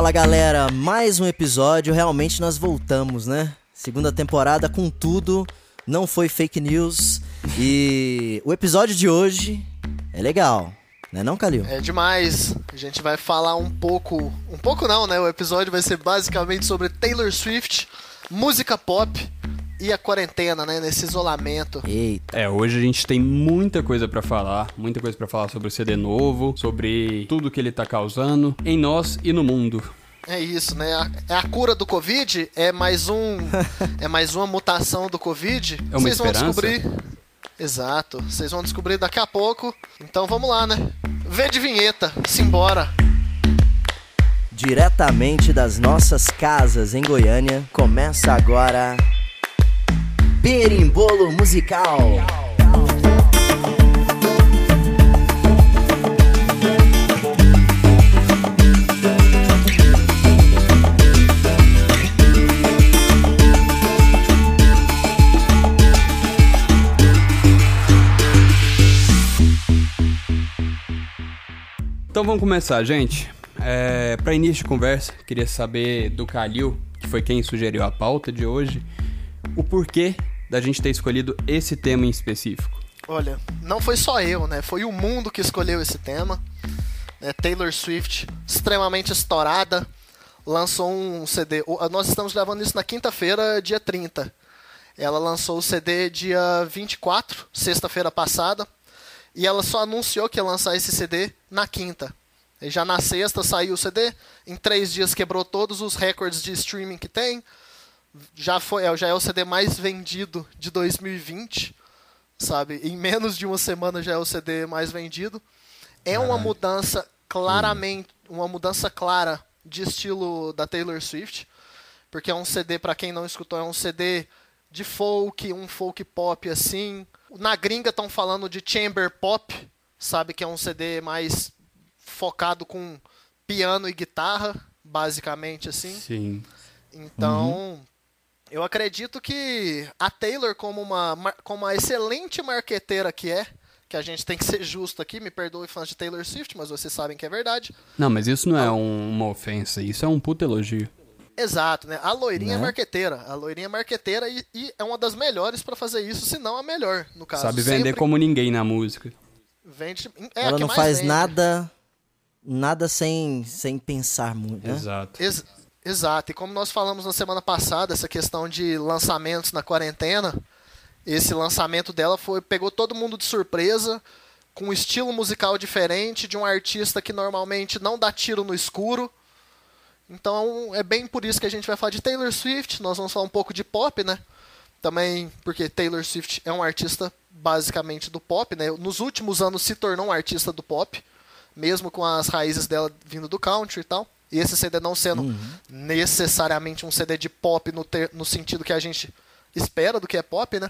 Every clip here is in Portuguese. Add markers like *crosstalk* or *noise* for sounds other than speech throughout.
Fala galera, mais um episódio. Realmente nós voltamos, né? Segunda temporada com tudo. Não foi fake news. E o episódio de hoje é legal. Né não, Calil? É demais. A gente vai falar um pouco. Um pouco não, né? O episódio vai ser basicamente sobre Taylor Swift, música pop e a quarentena, né? Nesse isolamento. Eita. É, hoje a gente tem muita coisa pra falar, muita coisa pra falar sobre o CD novo, sobre tudo que ele tá causando em nós e no mundo. É isso, né? A- É a cura do Covid, é mais um. *laughs* é mais uma mutação do Covid. É uma Vocês vão esperança? descobrir. Exato. Vocês vão descobrir daqui a pouco. Então vamos lá, né? Vê de vinheta. Simbora. Diretamente das nossas casas em Goiânia, começa agora. Berimbolo Musical. Então vamos começar, gente. É, para início de conversa, queria saber do Calil, que foi quem sugeriu a pauta de hoje, o porquê da gente ter escolhido esse tema em específico. Olha, não foi só eu, né? Foi o mundo que escolheu esse tema. né? Taylor Swift, extremamente estourada, lançou um CD. Nós estamos gravando isso na quinta-feira, dia 30. Ela lançou o CD dia 24, sexta-feira passada. E ela só anunciou que ia lançar esse CD na quinta. E já na sexta saiu o CD. Em três dias quebrou todos os recordes de streaming que tem. Já, foi, é, já é o CD mais vendido de 2020 sabe? Em menos de uma semana já é o CD mais vendido. É uma mudança claramente, uma mudança clara de estilo da Taylor Swift, porque é um CD para quem não escutou, é um CD de folk, um folk pop assim. Na gringa estão falando de chamber pop, sabe que é um CD mais focado com piano e guitarra, basicamente assim. Sim. Então, eu acredito que a Taylor, como uma, como uma excelente marqueteira que é, que a gente tem que ser justo aqui, me perdoe fãs de Taylor Swift, mas vocês sabem que é verdade. Não, mas isso não é um- uma ofensa, isso é um puto elogio. Exato, né? A loirinha Né? é marqueteira. A loirinha é marqueteira e, e é uma das melhores pra fazer isso, se não a melhor, no caso. Sabe vender Sempre como ninguém na música. Vende, é Ela não faz vende. nada, nada sem, sem pensar muito, né? Exato. Ex- exato, e como nós falamos na semana passada, essa questão de lançamentos na quarentena, esse lançamento dela foi pegou todo mundo de surpresa, com um estilo musical diferente, de um artista que normalmente não dá tiro no escuro. Então é bem por isso que a gente vai falar de Taylor Swift, nós vamos falar um pouco de pop, né? Também porque Taylor Swift é um artista basicamente do pop, né? Nos últimos anos se tornou um artista do pop, mesmo com as raízes dela vindo do country e tal. E esse CD não sendo necessariamente um CD de pop no, ter- no sentido que a gente espera do que é pop, né?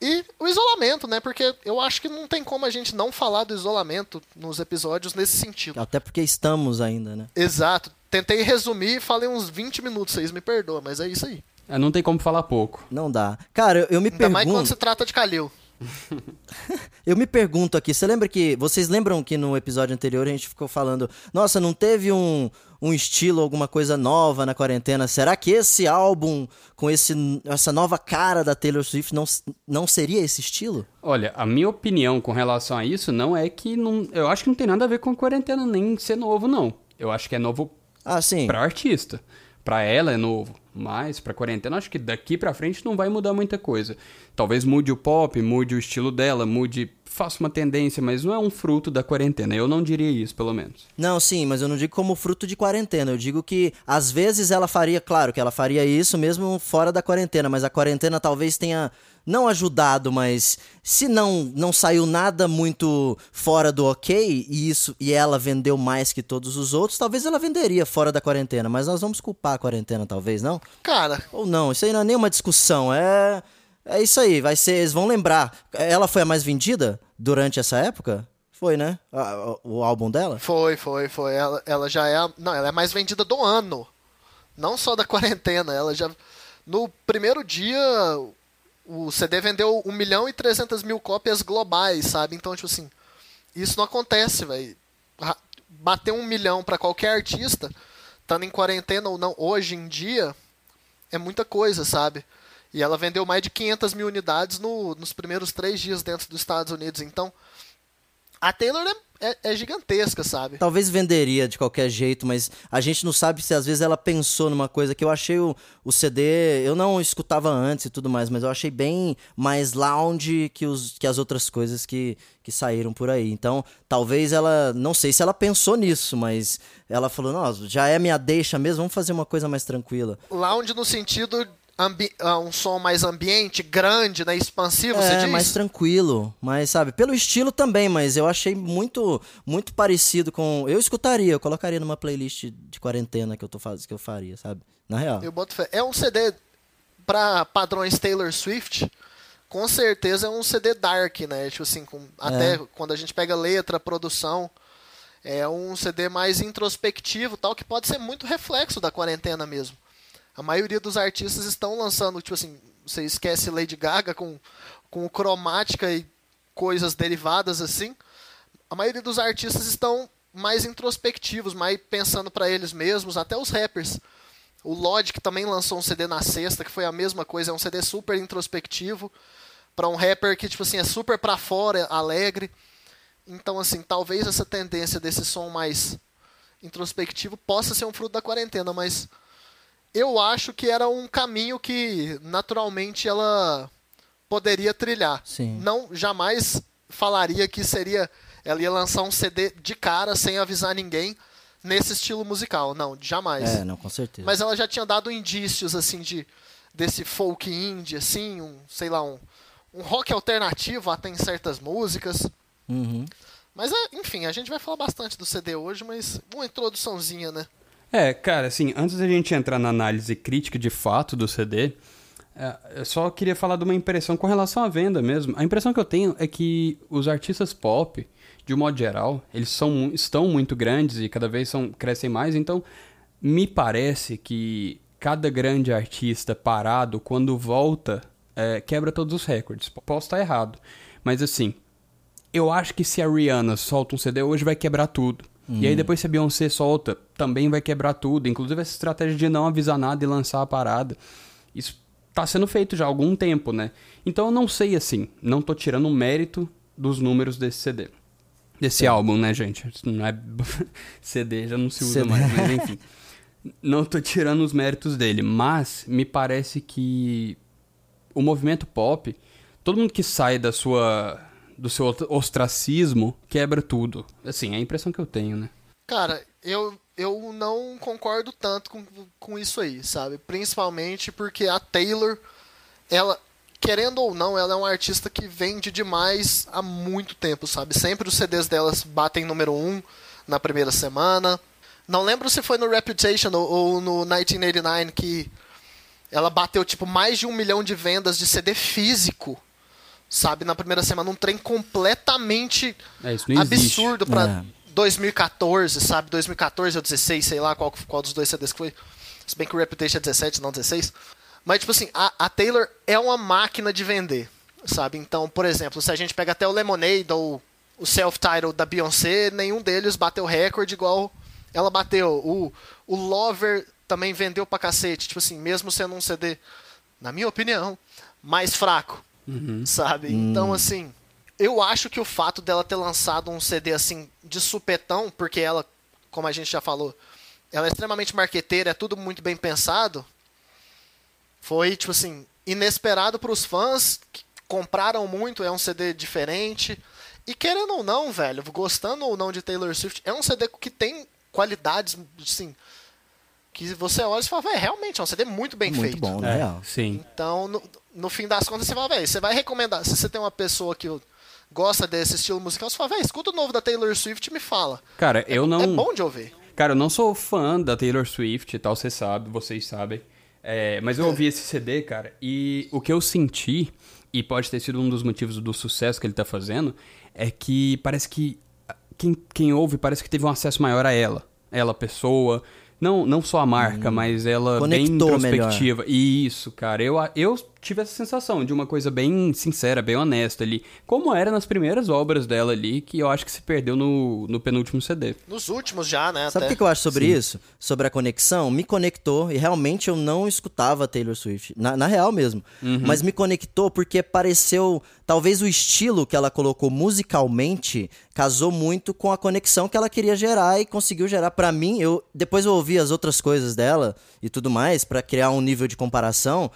E o isolamento, né? Porque eu acho que não tem como a gente não falar do isolamento nos episódios nesse sentido. Até porque estamos ainda, né? Exato. Tentei resumir e falei uns 20 minutos, vocês me perdoam, mas é isso aí. É, não tem como falar pouco. Não dá. Cara, eu, eu me Ainda mais quando pergunto. se trata de Calil. *laughs* Eu me pergunto aqui, você lembra que. Vocês lembram que no episódio anterior a gente ficou falando, nossa, não teve um, um estilo, alguma coisa nova na quarentena? Será que esse álbum, com esse, essa nova cara da Taylor Swift, não, não seria esse estilo? Olha, a minha opinião com relação a isso não é que não. Eu acho que não tem nada a ver com a quarentena nem ser novo, não. Eu acho que é novo Ah, sim. pra artista. Pra ela é novo. Mas pra quarentena, acho que daqui pra frente não vai mudar muita coisa. Talvez mude o pop, mude o estilo dela, mude. Faça uma tendência, mas não é um fruto da quarentena. Eu não diria isso, pelo menos. Não, sim, mas eu não digo como fruto de quarentena. Eu digo que às vezes ela faria, claro, que ela faria isso mesmo fora da quarentena, mas a quarentena talvez tenha não ajudado, mas se não não saiu nada muito fora do ok e isso e ela vendeu mais que todos os outros, talvez ela venderia fora da quarentena, mas nós vamos culpar a quarentena, talvez, não? Cara, Ou não, isso aí não é nenhuma discussão, é é isso aí, vai ser, eles vão lembrar. Ela foi a mais vendida durante essa época? Foi, né? A- O álbum dela? foi, foi, foi. Ela, ela já é. a- Não, ela é a mais vendida do ano. Não só da *laughs* quarentena. Ela já. No primeiro dia, o CD vendeu 1 milhão e 300 mil cópias globais, sabe? Então, tipo assim, isso não acontece, velho. Bater um milhão pra qualquer artista estando em quarentena ou não, hoje em dia, é muita coisa, sabe? E ela vendeu mais de 500 mil unidades no, nos primeiros três dias dentro dos Estados Unidos. Então, a Taylor é, é, é, gigantesca, sabe? Talvez venderia de qualquer jeito, mas a gente não sabe se às vezes ela pensou numa coisa que eu achei o, o CD. Eu não escutava antes e tudo mais, mas eu achei bem mais lounge que, os, que as outras coisas que, que saíram por aí. Então, talvez ela. Não sei se ela pensou nisso, mas ela falou: nossa, já é minha deixa mesmo, vamos fazer uma coisa mais tranquila. Lounge no sentido um som mais ambiente, grande, né, expansivo, é, você diz? mais tranquilo, mas sabe, pelo estilo também, mas eu achei muito muito parecido com, eu escutaria, eu colocaria numa playlist de quarentena que eu tô fazendo, que eu faria, sabe? Na real. Eu boto fé. É um CD para padrões Taylor Swift, com certeza é um CD dark, né? Tipo assim, com, até é. quando a gente pega letra, produção, é um CD mais introspectivo, tal, que pode ser muito reflexo da quarentena mesmo. A maioria dos artistas estão lançando, tipo assim, você esquece Lady Gaga com, com cromática e coisas derivadas assim. A maioria dos artistas estão mais introspectivos, mais pensando para eles mesmos, até os rappers. O Logic também lançou um CD na sexta, que foi a mesma coisa, é um CD super introspectivo para um rapper que tipo assim é super para fora, alegre. Então assim, talvez essa tendência desse som mais introspectivo possa ser um fruto da quarentena, mas eu acho que era um caminho que naturalmente ela poderia trilhar. Sim. Não jamais falaria que seria ela ia lançar um CD de cara sem avisar ninguém nesse estilo musical. Não, jamais. É, não, com certeza. Mas ela já tinha dado indícios assim de desse folk indie assim, um, sei lá, um, um rock alternativo até em certas músicas. Uhum. Mas é, enfim, a gente vai falar bastante do CD hoje, mas uma introduçãozinha, né? É, cara, assim, antes da gente entrar na análise crítica de fato do CD, é, eu só queria falar de uma impressão com relação à venda mesmo. A impressão que eu tenho é que os artistas pop, de um modo geral, eles são, estão muito grandes e cada vez são, crescem mais, então me parece que cada grande artista parado, quando volta, é, quebra todos os recordes. Posso estar errado, mas assim, eu acho que se a Rihanna solta um CD hoje, vai quebrar tudo. Hum. E aí depois se a Beyoncé solta, também vai quebrar tudo. Inclusive essa estratégia de não avisar nada e lançar a parada. Isso tá sendo feito já há algum tempo, né? Então eu não sei assim, não tô tirando o mérito dos números desse CD. Desse é. álbum, né, gente? Não é *laughs* CD, já não se usa CD. mais, mas enfim. não tô tirando os méritos dele, mas me parece que o movimento pop, todo mundo que sai da sua do seu ostracismo quebra tudo. Assim, é a impressão que eu tenho, né? Cara, eu, eu não concordo tanto com, com isso aí, sabe? Principalmente porque a Taylor, ela, querendo ou não, ela é uma artista que vende demais há muito tempo, sabe? Sempre os CDs delas batem número 1 um na primeira semana. Não lembro se foi no Reputation ou, ou no 1989 que ela bateu tipo mais de um milhão de vendas de CD físico sabe? Na primeira semana, um trem completamente é, absurdo para é. 2014, sabe? 2014 ou 16, sei lá qual, qual dos dois CDs que foi. Se bem que o Reputation é 17, não 16. Mas, tipo assim, a, a Taylor é uma máquina de vender, sabe? Então, por exemplo, se a gente pega até o Lemonade ou o self-title da Beyoncé, nenhum deles bateu recorde igual ela bateu. O, o Lover também vendeu pra cacete. Tipo assim, mesmo sendo um CD, na minha opinião, mais fraco uhum. sabe? Hum. Então, assim, eu acho que o fato dela ter lançado um CD assim de supetão, porque ela, como a gente já falou, ela é extremamente marqueteira, é tudo muito bem pensado, foi, tipo assim, inesperado para os fãs, que compraram muito, é um CD diferente. E querendo ou não, velho, gostando ou não de Taylor Swift, é um CD que tem qualidades, assim, que você olha e fala, velho, realmente é um CD muito bem muito feito. Muito bom, né? É, sim. Então, no, no fim das contas, você fala, velho, você vai recomendar. Se você tem uma pessoa que gosta desse estilo musical, você fala, velho, escuta o novo da Taylor Swift e me fala. Cara, eu não. É bom de ouvir. Cara, eu não sou fã da Taylor Swift e tal, você sabe, vocês sabem. É, mas eu ouvi esse CD, cara, e o que eu senti, e pode ter sido um dos motivos do sucesso que ele tá fazendo, é que parece que quem, quem ouve parece que teve um acesso maior a ela. Ela, pessoa. Não, não só a marca, hum. mas ela Conectou bem introspectiva. Melhor. Isso, cara. Eu, eu tive essa sensação de uma coisa bem sincera, bem honesta ali. Como era nas primeiras obras dela ali, que eu acho que se perdeu no, no penúltimo CD. Nos últimos já, né? Sabe o que, que eu acho sobre isso? Sobre a conexão? Me conectou e realmente eu não escutava Taylor Swift. Na, na real mesmo. Mas me conectou porque pareceu. Talvez o estilo que ela colocou musicalmente casou muito com a conexão que ela queria gerar e conseguiu gerar. Pra mim, eu depois eu ouvi as outras coisas dela e tudo mais pra criar um nível de comparação.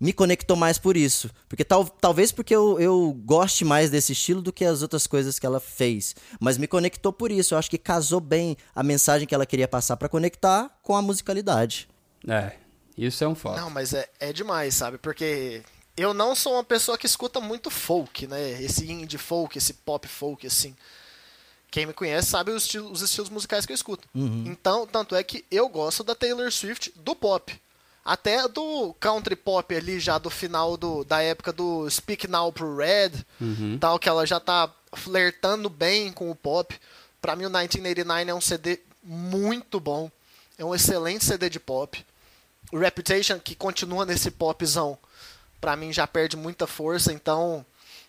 Me conectou mais por isso. Porque tal, talvez porque eu, eu goste mais desse estilo do que as outras coisas que ela fez. Mas me conectou por isso. Eu acho que casou bem a mensagem que ela queria passar pra conectar com a musicalidade. É, isso é um fato. Não, mas é, é demais, sabe? Porque eu não sou uma pessoa que escuta muito folk, né? Esse indie folk, esse pop folk, assim. Quem me conhece sabe os, estilo- os estilos musicais que eu escuto. Então, tanto é que eu gosto da Taylor Swift do pop. Até do country pop ali, já do final do, da época do Speak Now pro Red, tal, que ela já tá flertando bem com o pop. Pra mim, o 1989 é um CD muito bom. É um excelente CD de pop. O Reputation, que continua nesse popzão, pra mim já perde muita força. Então,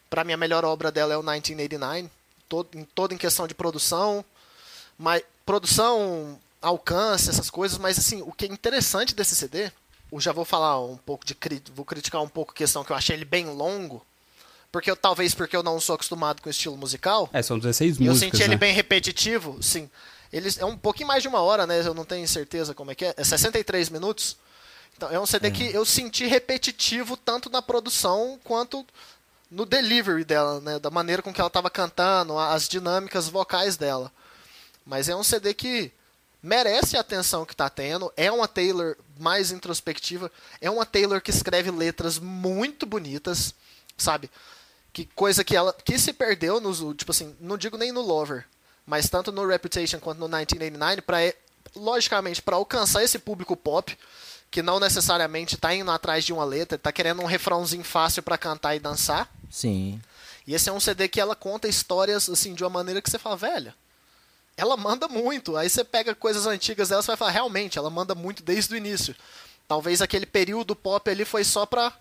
pra mim, a melhor obra dela é o 1989. Todo, em, toda em questão de produção. Mas, produção, alcance, essas coisas. Mas, assim, o que é interessante desse CD... Eu já vou falar um pouco de... Vou criticar um pouco a questão que eu achei ele bem longo. Porque eu, talvez porque eu não sou acostumado com o estilo musical. É, são 16 E eu músicas, senti ele né? bem repetitivo, sim. Eles é um pouquinho mais de uma hora, né? Eu não tenho certeza como é que é. É 63 minutos. Então é um CD que eu senti repetitivo tanto na produção quanto no delivery dela, né? Da maneira com que ela estava cantando, as dinâmicas vocais dela. Mas é um CD que merece a atenção que está tendo. É uma Taylor mais introspectiva. É uma Taylor que escreve letras muito bonitas, sabe? Que coisa que ela que se perdeu nos tipo assim, não digo nem no Lover, mas tanto no Reputation quanto no 1989 para logicamente para alcançar esse público pop que não necessariamente tá indo atrás de uma letra, tá querendo um refrãozinho fácil para cantar e dançar. Sim. E esse é um CD que ela conta histórias assim de uma maneira que você fala, velho, ela manda muito. Aí você pega coisas antigas dela, você vai falar, realmente, ela manda muito desde o início. Talvez aquele período pop ali foi só pra,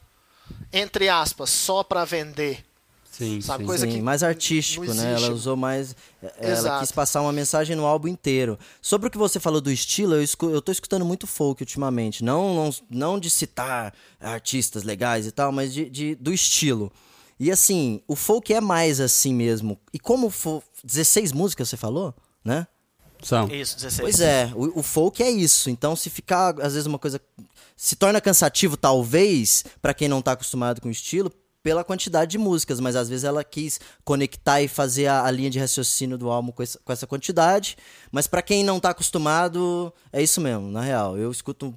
entre aspas, só pra vender. Sim, Sabe, sim. coisa Sim, que mais artístico, né? Ela usou mais. Ela Exato. quis passar uma mensagem no álbum inteiro. Sobre o que você falou do estilo, eu, escu eu tô escutando muito folk ultimamente. Não, não, não de citar artistas legais e tal, mas de, de- do estilo. E assim, o folk é mais assim mesmo. E como fo 16 músicas você falou, né? São. Isso, 16. Pois é, o, o folk é isso. Então, se ficar, às vezes, uma coisa. Se torna cansativo, talvez, pra quem não tá acostumado com o estilo, pela quantidade de músicas, mas às vezes ela quis conectar e fazer a, a linha de raciocínio do álbum com essa, com essa quantidade. Mas pra quem não tá acostumado, é isso mesmo, na real. Eu escuto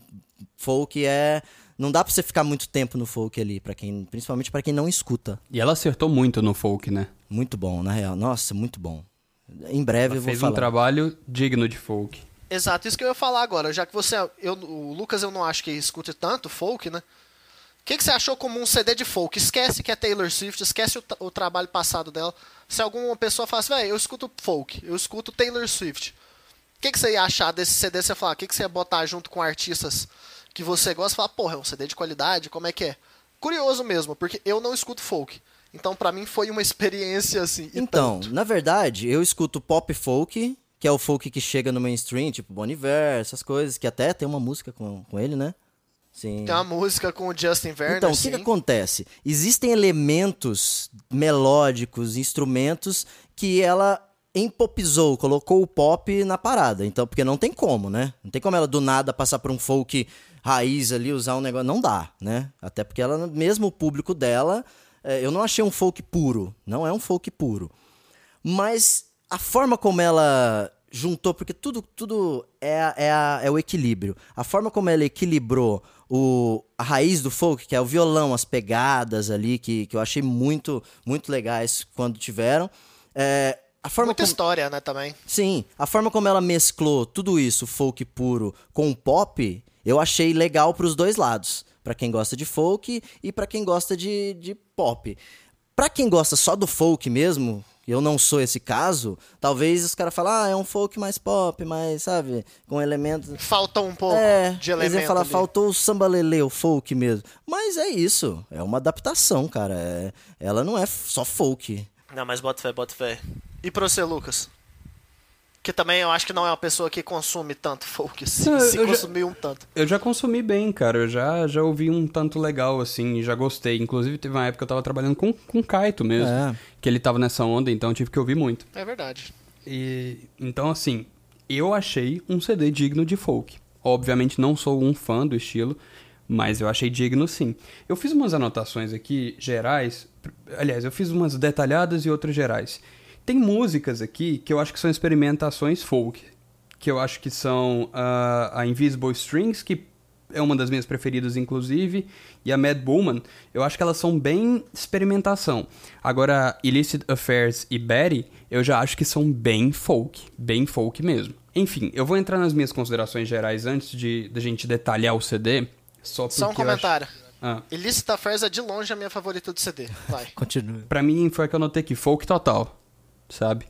folk é. Não dá pra você ficar muito tempo no folk ali, para quem, principalmente pra quem não escuta. E ela acertou muito no folk, né? Muito bom, na real. Nossa, muito bom. Em breve Ela eu vou fez falar. um trabalho digno de folk. Exato, isso que eu ia falar agora. Já que você. Eu, o Lucas eu não acho que escute tanto folk, né? O que, que você achou como um CD de folk? Esquece que é Taylor Swift, esquece o, o trabalho passado dela. Se alguma pessoa fala assim, velho, eu escuto folk, eu escuto Taylor Swift. O que, que você ia achar desse CD? Você falar, o que, que você ia botar junto com artistas que você gosta? Falar, porra, é um CD de qualidade, como é que é? Curioso mesmo, porque eu não escuto folk. Então, pra mim, foi uma experiência assim. Então, tanto. na verdade, eu escuto pop folk, que é o folk que chega no mainstream, tipo Bon Iver, essas coisas, que até tem uma música com, com ele, né? Sim. Tem uma música com o Justin Verner. Então, o que, que acontece? Existem elementos melódicos, instrumentos que ela empopizou, colocou o pop na parada. Então, porque não tem como, né? Não tem como ela do nada passar por um folk raiz ali, usar um negócio. Não dá, né? Até porque ela, mesmo o público dela, eu não achei um folk puro. Não é um folk puro. Mas a forma como ela juntou, porque tudo, tudo é, é, é o equilíbrio. A forma como ela equilibrou o, a raiz do folk, que é o violão, as pegadas ali, que, que eu achei muito, muito legais quando tiveram. É, a forma Muita como, história, né, também. Sim, a forma como ela mesclou tudo isso, folk puro, com o pop, eu achei legal pros dois lados. Pra quem gosta de folk e pra quem gosta de, de pop. Pra quem gosta só do folk mesmo, eu não sou esse caso, talvez os caras falem, ah, é um folk mais pop, mais, sabe, com elementos. Falta um pouco É, de eles elemento iam falar, ali. faltou o samba lelê, o folk mesmo. Mas é isso, é uma adaptação, cara. é- ela não é só folk. Não, mas bota fé, bota fé. E pra você, Lucas? Que também eu acho que não é uma pessoa que consome tanto folk, se, Não, se já- consumir um tanto. Eu já consumi bem, cara. Eu já, já ouvi um tanto legal, assim, e já gostei. Inclusive, teve uma época que eu tava trabalhando com, com o Kaito mesmo. É. Que ele tava nessa onda, então eu tive que ouvir muito. É verdade. E então assim, eu achei um CD digno de folk. Obviamente não sou um fã do estilo, mas eu achei digno sim. Eu fiz umas anotações aqui gerais, aliás, eu fiz umas detalhadas e outras gerais. Tem músicas aqui que eu acho que são experimentações folk, que eu acho que são ah, a Invisible Strings, que é uma das minhas preferidas, inclusive, e a Mad Woman, eu acho que elas são bem experimentação. Agora, Illicit Affairs e Betty, eu já acho que são bem folk, bem folk mesmo. Enfim, eu vou entrar nas minhas considerações gerais antes de da gente detalhar o CD, só porque Só um acho- comentário. Ah, Illicit Affairs é de longe a minha favorita do CD. Vai. *laughs* Continua. pra mim foi a que eu anotei aqui, folk total, sabe?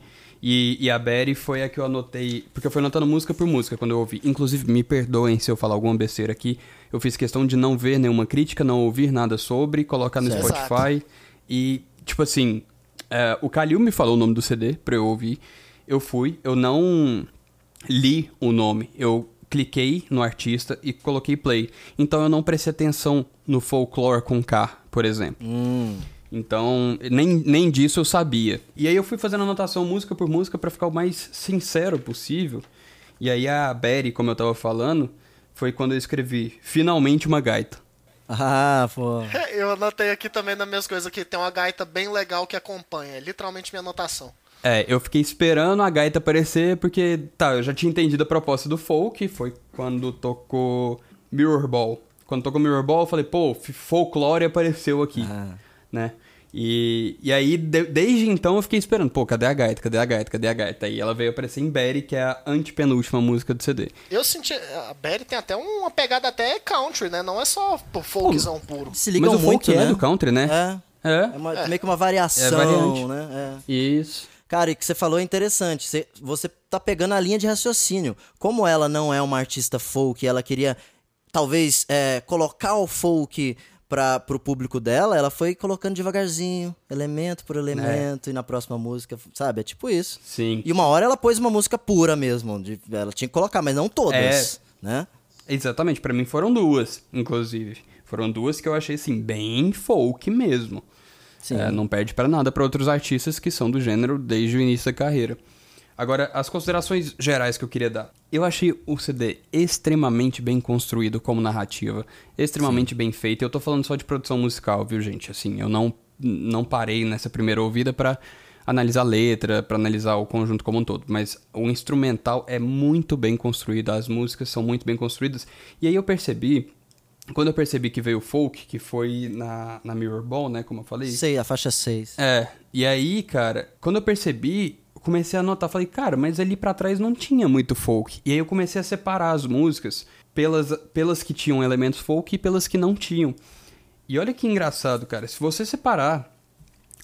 E, e a Betty foi a que eu anotei, porque eu fui anotando música por música quando eu ouvi. Inclusive, me perdoem se eu falar alguma besteira aqui. Eu fiz questão de não ver nenhuma crítica, não ouvir nada sobre, colocar no. Spotify. E, tipo assim, é, o Kalil me falou o nome do CD pra eu ouvir. Eu fui, eu não li o nome, eu cliquei no artista e coloquei play. Então eu não prestei atenção no folklore com K, por exemplo. Hum. Então, nem, nem disso eu sabia. E aí eu fui fazendo anotação música por música pra ficar o mais sincero possível. E aí a Betty, como eu tava falando, foi quando eu escrevi finalmente uma gaita. Ah, pô. Eu anotei aqui também nas minhas coisas que tem uma gaita bem legal que acompanha. É literalmente minha anotação. É, eu fiquei esperando a gaita aparecer porque, tá, eu já tinha entendido a proposta do folk, foi quando tocou Mirror Ball. Quando tocou Mirror Ball, eu falei, pô, folclore apareceu aqui, Ah. né? E, e aí, de- desde então, eu fiquei esperando, pô, cadê a gaita, cadê a gaita, cadê a gaita? Aí ela veio aparecer em Betty, que é a antepenúltima música do CD. Eu senti. A Betty tem até uma pegada até country, né? Não é só pô, folkzão puro. Se ligam Mas o muito, folk né? é do country, né? É. É. É, uma- meio que uma variação, É variante. né? É. Isso. Cara, e o que você falou é interessante. Você, você tá pegando a linha de raciocínio. Como ela não é uma artista folk, ela queria talvez é, colocar o folk para pro público dela, ela foi colocando devagarzinho, elemento por elemento, e na próxima música, sabe? É tipo isso. Sim. E uma hora ela pôs uma música pura mesmo. de- ela tinha que colocar, mas não todas, né? Exatamente, pra mim foram duas, inclusive. Foram duas que eu achei, assim, bem folk mesmo. É, não perde pra nada pra outros artistas que são do gênero desde o início da carreira. Agora, as considerações gerais que eu queria dar. Eu achei o CD extremamente bem construído como narrativa, extremamente bem feito. Eu tô falando só de produção musical, viu, gente? Assim, eu não, não parei nessa primeira ouvida pra analisar a letra, pra analisar o conjunto como um todo. Mas o instrumental é muito bem construído, as músicas são muito bem construídas. E aí eu percebi, quando eu percebi que veio o folk, que foi na, na Mirror Ball, né, como eu falei. Sei, a faixa 6. É, e aí, cara, quando eu percebi, comecei a notar, falei, cara, mas ali pra trás não tinha muito folk. E aí eu comecei a separar as músicas pelas, pelas que tinham elementos folk e pelas que não tinham. E olha que engraçado, cara, se você separar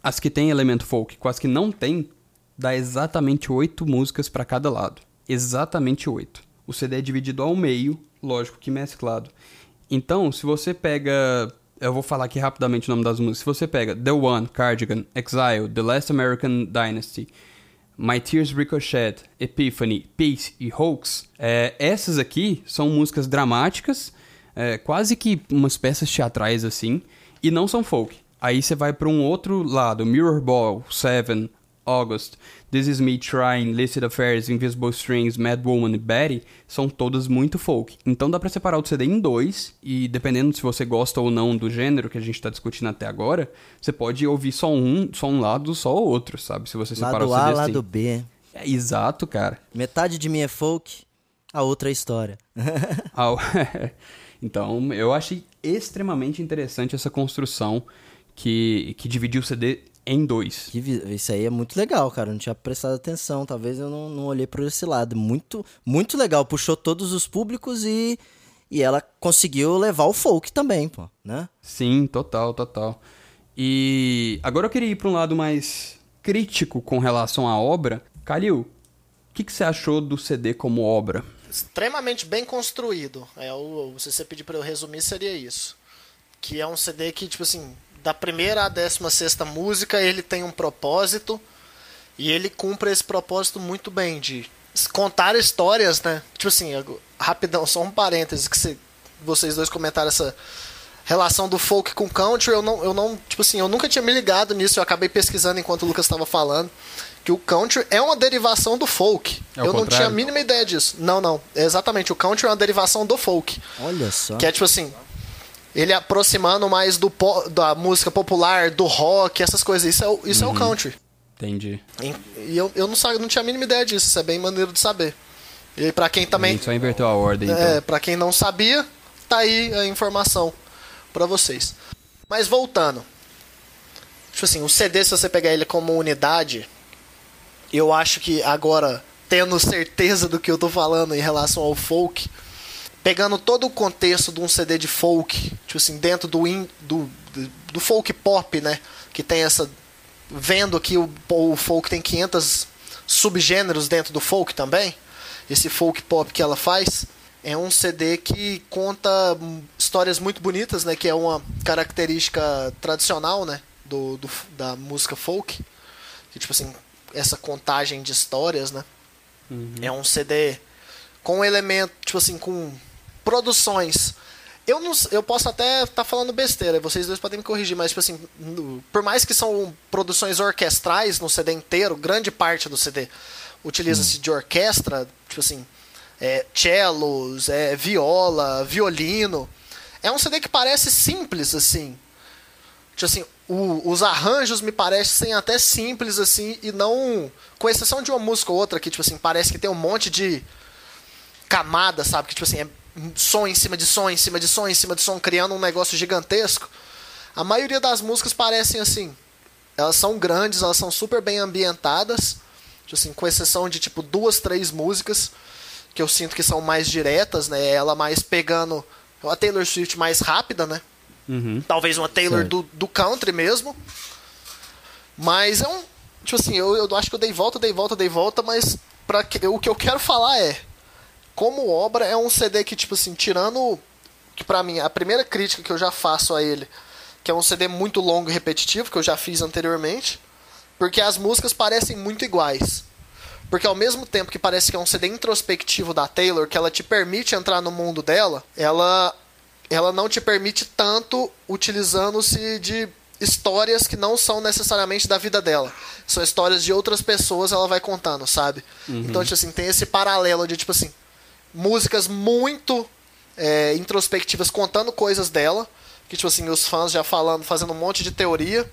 as que têm elemento folk com as que não tem, dá exatamente oito músicas pra cada lado. Exatamente oito. O CD é dividido ao meio, lógico que mesclado. Então, se você pega. Eu vou falar aqui rapidamente o nome das músicas. Se você pega The One, Cardigan, Exile, The Last American Dynasty, My Tears Ricochet, Epiphany, Peace e Hoax, é, essas aqui são músicas dramáticas, é, quase que umas peças teatrais assim, e não são folk. Aí você vai para um outro lado, Mirror Ball, Seven, August, This Is Me Trying, Listed Affairs, Invisible Strings, Mad Woman e Betty, são todas muito folk. Então dá pra separar o CD em dois, e dependendo se você gosta ou não do gênero que a gente tá discutindo até agora, você pode ouvir só um, só um lado, só o outro, sabe? Se você separar Lado o A, CD lado assim. B. É, exato, cara. Metade de mim é folk, a outra é história. *laughs* *laughs* Então, eu achei extremamente interessante essa construção que, que dividiu o CD em dois. Isso aí é muito legal, cara. Eu não tinha prestado atenção. Talvez eu não, não olhei por esse lado. Muito, muito legal. Puxou todos os públicos e, e ela conseguiu levar o folk também, pô, né? Sim, total, total. E agora eu queria ir para um lado mais crítico com relação à obra. Calil, o que, que você achou do CD como obra? Extremamente bem construído. É, o, se você pedir para eu resumir, seria isso. Que é um CD que, tipo assim, da primeira à décima sexta música, ele tem um propósito e ele cumpre esse propósito muito bem, de contar histórias, né? Tipo assim, rapidão, só um parêntese que você, vocês dois comentaram essa relação do folk com country, eu não, eu não, tipo assim, eu nunca tinha me ligado nisso, eu acabei pesquisando enquanto o Lucas estava falando, que o country é uma derivação do folk. É eu não tinha a mínima ideia disso. Não, não, é exatamente, o country é uma derivação do folk. Olha só. Que é tipo assim, ele aproximando mais do po da música popular, do rock, essas coisas. Isso é o, isso Uhum. é o country. Entendi. E eu, eu não, não tinha a mínima ideia disso, isso é bem maneiro de saber. E pra quem também. Só inverteu a ordem, então. É, pra quem não sabia, tá aí a informação pra vocês. Mas voltando. Tipo assim, o CD, se você pegar ele como unidade, eu acho que agora, tendo certeza do que eu tô falando em relação ao folk, pegando todo o contexto de um CD de folk, tipo assim, dentro do, in, do, do, folk pop, né? Que tem essa. Vendo que o, o folk tem 500 subgêneros dentro do folk também, esse folk pop que ela faz, é um CD que conta histórias muito bonitas, né? Que é uma característica tradicional, né? Do, do, da música folk. Que, tipo assim, essa contagem de histórias, né? É um CD com elemento, tipo assim, com produções. Eu, não, eu posso até estar falando besteira, vocês dois podem me corrigir, mas tipo assim, no- por mais que são produções orquestrais no CD inteiro, grande parte do CD utiliza-se de orquestra, tipo assim, é, cellos, é, viola, violino. É um CD que parece simples, assim. Tipo assim, o- os arranjos me parecem até simples, assim, e não. Com exceção de uma música ou outra que, tipo assim, parece que tem um monte de camada, sabe? Que, tipo assim, é som em cima de som, em cima de som, em cima de som, criando um negócio gigantesco. A maioria das músicas parecem assim. Elas são grandes, elas são super bem ambientadas. Tipo assim, com exceção de, tipo, duas, três músicas que eu sinto que são mais diretas, né? Ela mais pegando. A Taylor Swift mais rápida, né? Uhum. Talvez uma Taylor do, do country mesmo. Mas é um. Tipo assim, eu, eu acho que eu dei volta, dei volta, dei volta, mas pra que, o que eu quero falar é. Como obra, é um CD que, tipo assim, tirando. Que pra mim, a primeira crítica que eu já faço a ele, que é um CD muito longo e repetitivo, que eu já fiz anteriormente. Porque as músicas parecem muito iguais. Porque ao mesmo tempo que parece que é um CD introspectivo da Taylor, que ela te permite entrar no mundo dela, ela ela não te permite tanto utilizando-se de histórias que não são necessariamente da vida dela. São histórias de outras pessoas, ela vai contando, sabe? Então, tipo assim, tem esse paralelo de, tipo assim, músicas muito é, introspectivas contando coisas dela, que, tipo assim, os fãs já falando, fazendo um monte de teoria,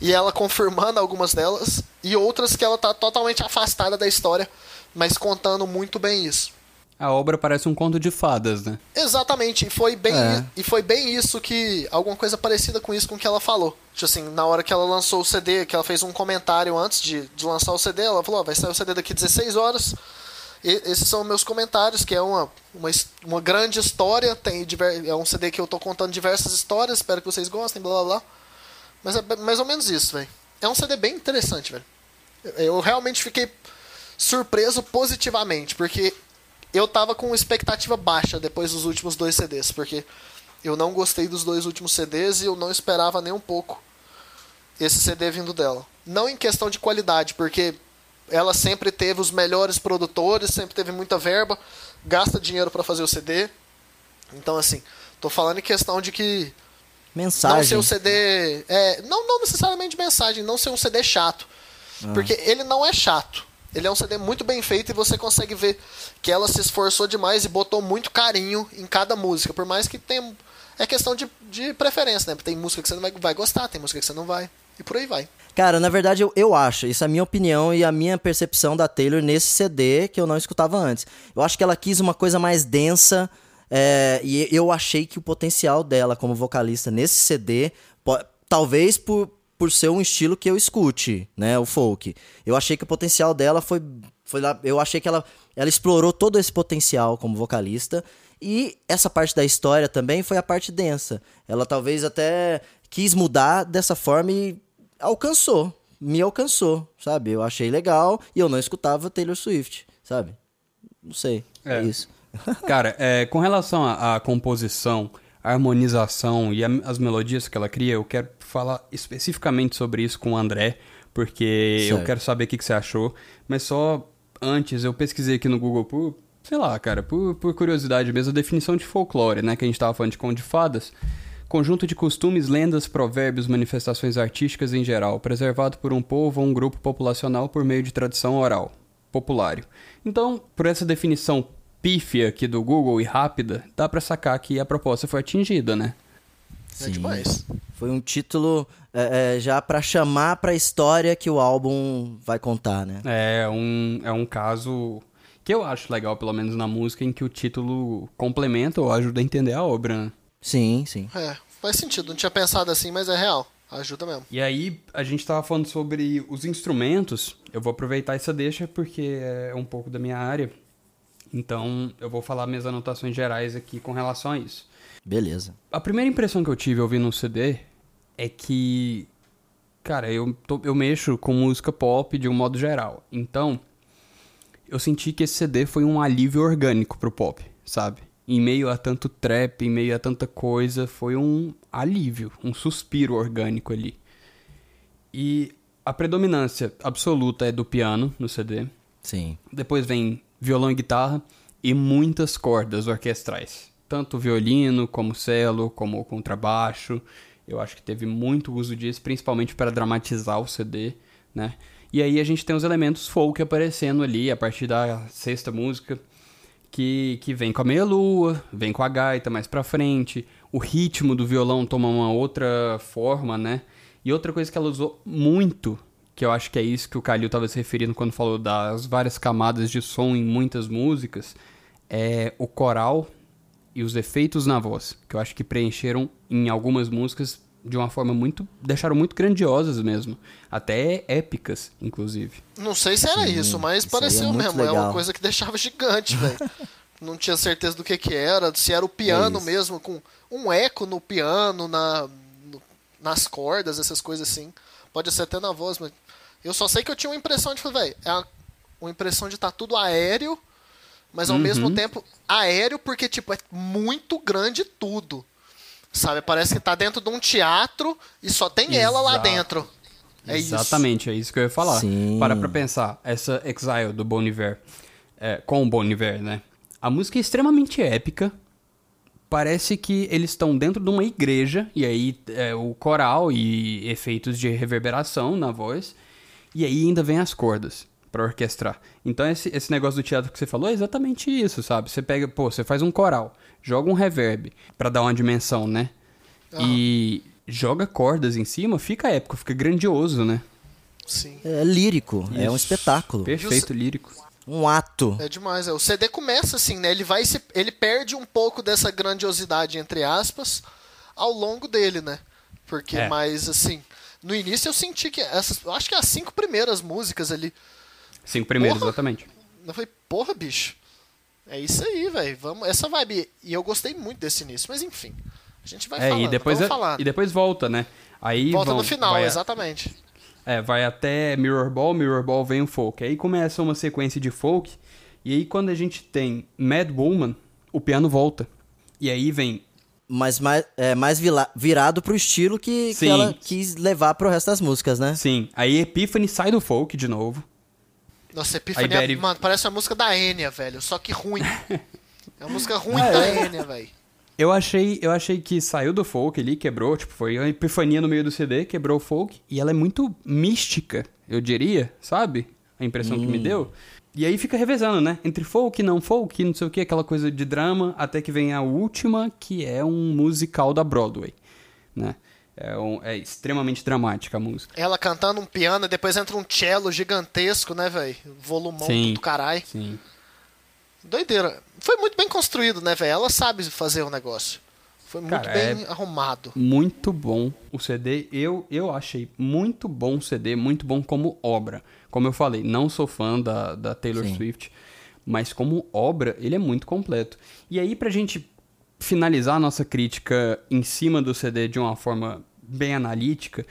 e ela confirmando algumas delas, e outras que ela tá totalmente afastada da história, mas contando muito bem isso. A obra parece um conto de fadas, né? Exatamente, e foi bem, É. e foi bem isso que. Alguma coisa parecida com isso com que ela falou. Tipo assim, na hora que ela lançou o CD, que ela fez um comentário antes de, de lançar o CD, ela falou: ó, vai sair o CD daqui 16 horas. E esses são meus comentários, que é uma, uma, uma grande história. Tem é um CD que eu tô contando diversas histórias, espero que vocês gostem, blá blá blá. Mas é mais ou menos isso, velho. É um CD bem interessante, velho. Eu realmente fiquei surpreso positivamente, porque eu tava com expectativa baixa depois dos últimos dois CDs, porque eu não gostei dos dois últimos CDs e eu não esperava nem um pouco esse CD vindo dela. Não em questão de qualidade, porque ela sempre teve os melhores produtores, sempre teve muita verba, gasta dinheiro pra fazer o CD. Então, assim, tô falando em questão de que não ser Mensagem. um CD. É, não, não necessariamente mensagem, não ser um CD chato. Porque ele não é chato. Ele é um CD muito bem feito e você consegue ver que ela se esforçou demais e botou muito carinho em cada música. Por mais que tenha. É questão de, de preferência, né? Tem música que você vai, vai gostar, tem música que você não vai. E por aí vai. Cara, na verdade eu, eu acho, isso é a minha opinião e a minha percepção da Taylor nesse CD que eu não escutava antes. Eu acho que ela quis uma coisa mais densa é, e eu achei que o potencial dela como vocalista nesse CD, talvez por, por ser um estilo que eu escute, né, o folk. Eu achei que o potencial dela foi, foi lá, eu achei que ela, ela explorou todo esse potencial como vocalista e essa parte da história também foi a parte densa. Ela talvez até quis mudar dessa forma e alcançou. me alcançou, sabe? Eu achei legal e eu não escutava Taylor Swift, sabe? Não sei, é, é isso. *laughs* Cara, é, com relação à, composição, a harmonização e a, as melodias que ela cria, eu quero falar especificamente sobre isso com o André, porque certo. eu quero saber o que, que você achou. Mas só antes, eu pesquisei aqui no Google por, sei lá, cara, por, por curiosidade mesmo, a definição de folclore, né? Que a gente tava falando de conto de fadas. Conjunto de costumes, lendas, provérbios, manifestações artísticas em geral, preservado por um povo ou um grupo populacional por meio de tradição oral, populário. Então, por essa definição pífia aqui do Google e rápida, dá para sacar que a proposta foi atingida, né? É Sim. demais. Foi um título é, é, já para chamar para a história que o álbum vai contar, né? É um, é um caso que eu acho legal, pelo menos na música, em que o título complementa ou ajuda a entender a obra. Sim, sim. É, faz sentido. Não tinha pensado assim, mas é real. Ajuda mesmo. E aí, a gente tava falando sobre os instrumentos. Eu vou aproveitar essa deixa porque é um pouco da minha área. Então, eu vou falar minhas anotações gerais aqui com relação a isso. Beleza. A primeira impressão que eu tive ouvindo um CD é que, cara, eu, tô, eu mexo com música pop de um modo geral. Então, eu senti que esse CD foi um alívio orgânico pro pop, sabe? Em meio a tanto trap, em meio a tanta coisa, foi um alívio, um suspiro orgânico ali. E a predominância absoluta é do piano no CD. Sim. Depois vem violão e guitarra e muitas cordas orquestrais. Tanto violino, como cello, como contrabaixo. Eu acho que teve muito uso disso, principalmente para dramatizar o CD, né? E aí a gente tem os elementos folk aparecendo ali a partir da sexta música, que, que vem com a meia-lua, vem com a gaita mais pra frente, o ritmo do violão toma uma outra forma, né? E outra coisa que ela usou muito que eu acho que é isso que o Calil estava se referindo quando falou das várias camadas de som em muitas músicas, é o coral e os efeitos na voz, que eu acho que preencheram em algumas músicas de uma forma muito. deixaram muito grandiosas mesmo. Até épicas, inclusive. Não sei se era Sim, isso, mas isso pareceu é mesmo. Legal. É uma coisa que deixava gigante, velho. *laughs* Não tinha certeza do que, que era, se era o piano é mesmo, com um eco no piano, na, no, nas cordas, essas coisas assim. Pode ser até na voz, mas eu só sei que eu tinha uma impressão de, velho, é uma impressão de estar tá tudo aéreo, mas ao uhum. mesmo tempo aéreo porque, tipo, é muito grande tudo. Sabe? Parece que tá dentro de um teatro e só tem Exato. ela lá dentro. É Exatamente, isso. é isso que eu ia falar. Sim. Para pra pensar, essa Exile do Bon Iver, é, com o Bon Iver, né? A música é extremamente épica, parece que eles estão dentro de uma igreja, e aí é, o coral e efeitos de reverberação na voz. E aí ainda vem as cordas para orquestrar. Então esse, esse negócio do teatro que você falou é exatamente isso, sabe? Você pega, pô, você faz um coral, joga um reverb para dar uma dimensão, né? E joga cordas em cima, fica épico, fica grandioso, né? Sim. É lírico, isso. é um espetáculo. Perfeito, lírico. Um ato. É demais. É. O CD começa assim, né? Ele vai se, ele perde um pouco dessa grandiosidade entre aspas ao longo dele, né? Porque é. mais assim, no início eu senti que essas. Eu acho que as cinco primeiras músicas ali. Cinco primeiras, porra, exatamente. Eu falei, porra, bicho. É isso aí, velho. Vamos. Essa vibe. E eu gostei muito desse início, mas enfim. A gente vai é, falando, e depois, é, e depois volta, né? Aí volta vão, no final, exatamente. É, vai até Mirror Ball, Mirror Ball vem o folk. Aí começa uma sequência de folk. E aí quando a gente tem Mad Woman, o piano volta. E aí vem mas mais, é, mais virado pro estilo que, que ela quis levar pro resto das músicas, né? Sim. Aí Epiphany sai do folk de novo. Nossa, Epiphany, Betty... mano, parece a música da Enya, velho, só que ruim. é uma música ruim ah, da é. Enya, velho. Eu achei, eu achei que saiu do folk ali, quebrou, tipo, foi uma epifania no meio do CD, quebrou o folk, e ela é muito mística, eu diria, sabe? A impressão hum. que me hum. deu. E aí fica revezando, né? Entre folk, não folk, não sei o que, aquela coisa de drama, até que vem a última, que é um musical da Broadway, né? É, um, é extremamente dramática a música. Ela cantando um piano, depois entra um cello gigantesco, né, velho? Volumão sim, do caralho. Sim. Doideira. Foi muito bem construído, né, velho? Ela sabe fazer o negócio. Foi muito Cara, bem é arrumado. Muito bom o CD. Eu, eu achei muito bom o CD, muito bom como obra. Como eu falei, não sou fã da, da Taylor Sim. Swift, mas como obra, ele é muito completo. E aí, pra gente finalizar a nossa crítica em cima do CD de uma forma bem analítica,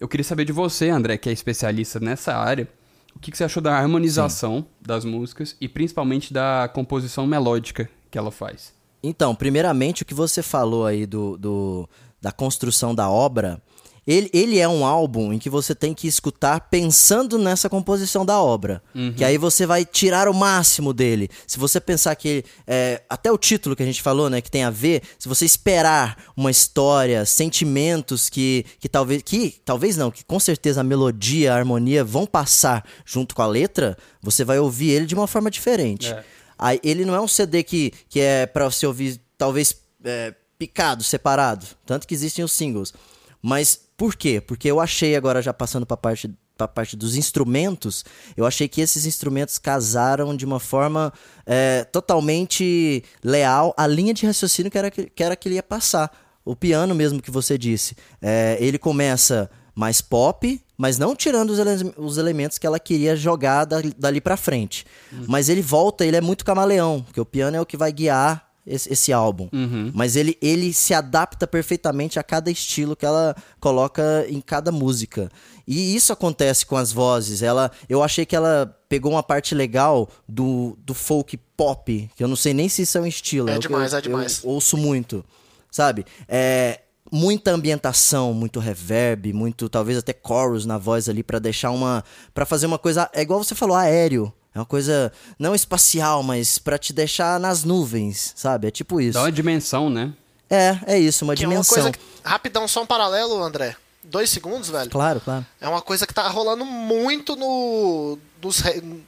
Eu queria saber de você, André, que é especialista nessa área. O que, que você achou da harmonização Sim. das músicas e principalmente da composição melódica que ela faz? Então, primeiramente, o que você falou aí do, do da construção da obra, ele, ele é um álbum em que você tem que escutar pensando nessa composição da obra. Uhum. Que aí você vai tirar o máximo dele. Se você pensar que. É, até o título que a gente falou, né? Que tem a ver. Se você esperar uma história, sentimentos que, que talvez. Que talvez não, que com certeza a melodia, a harmonia vão passar junto com a letra, você vai ouvir ele de uma forma diferente. É. Aí, ele não é um CD que, que é para você ouvir, talvez. É, picado, separado. Tanto que existem os singles. Mas por quê? Porque eu achei, agora já passando para a parte, pra parte dos instrumentos, eu achei que esses instrumentos casaram de uma forma é, totalmente leal à linha de raciocínio que era que, que era que ele ia passar. O piano mesmo que você disse. É, ele começa mais pop, mas não tirando os, ele os elementos que ela queria jogar da, dali para frente. Uhum. Mas ele volta, ele é muito camaleão, porque o piano é o que vai guiar esse, esse álbum. Uhum. Mas ele, ele se adapta perfeitamente a cada estilo que ela coloca em cada música. E isso acontece com as vozes. Ela, eu achei que ela pegou uma parte legal do, do folk pop, que eu não sei nem se isso é um estilo. É, é demais, eu, é demais. Eu ouço muito, sabe? É, muita ambientação, muito reverb, muito talvez até chorus na voz ali para deixar uma para fazer uma coisa, é igual você falou, aéreo. É uma coisa não espacial, mas para te deixar nas nuvens, sabe? É tipo isso. Dá uma dimensão, né? É, é isso, uma que dimensão. É uma coisa que... Rapidão, só um paralelo, André. Dois segundos, velho. Claro, claro. É uma coisa que tá rolando muito no, nos,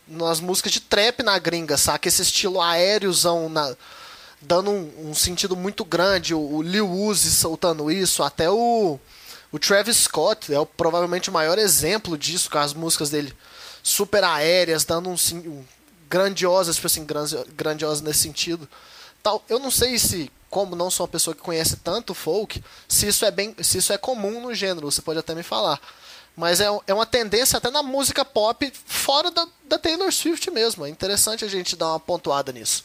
nas músicas de trap na gringa, saca? Esse estilo aériozão na, dando um, um, sentido muito grande. O, o Lil Uzi soltando isso, até o, o Travis Scott é o, provavelmente o maior exemplo disso com as músicas dele super aéreas, dando um, um grandiosas, tipo assim, grandiosas nesse sentido. Tal, eu não sei se, como não sou uma pessoa que conhece tanto folk, se isso é bem, se isso é comum no gênero, você pode até me falar. Mas é, é uma tendência até na música pop fora da, da Taylor Swift mesmo. É interessante a gente dar uma pontuada nisso.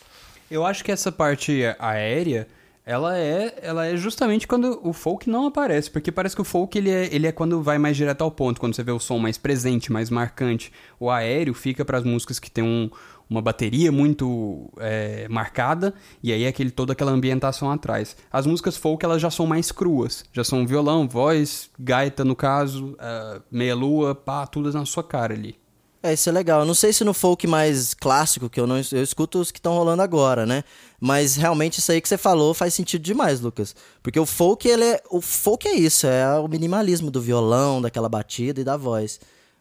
Eu acho que essa parte aérea ela é, ela é justamente quando o folk não aparece, porque parece que o folk ele é, ele é quando vai mais direto ao ponto, quando você vê o som mais presente, mais marcante. O aéreo fica para as músicas que tem um, uma bateria muito é, marcada e aí é aquele toda aquela ambientação atrás. As músicas folk elas já são mais cruas, já são violão, voz, gaita no caso, uh, meia lua, pá, tudo na sua cara ali. É, isso é legal. Eu não sei se no folk mais clássico, que eu não eu escuto os que estão rolando agora, né? Mas realmente isso aí que você falou faz sentido demais, Lucas. Porque o folk, ele é, o folk é isso, é o minimalismo do violão, daquela batida e da voz.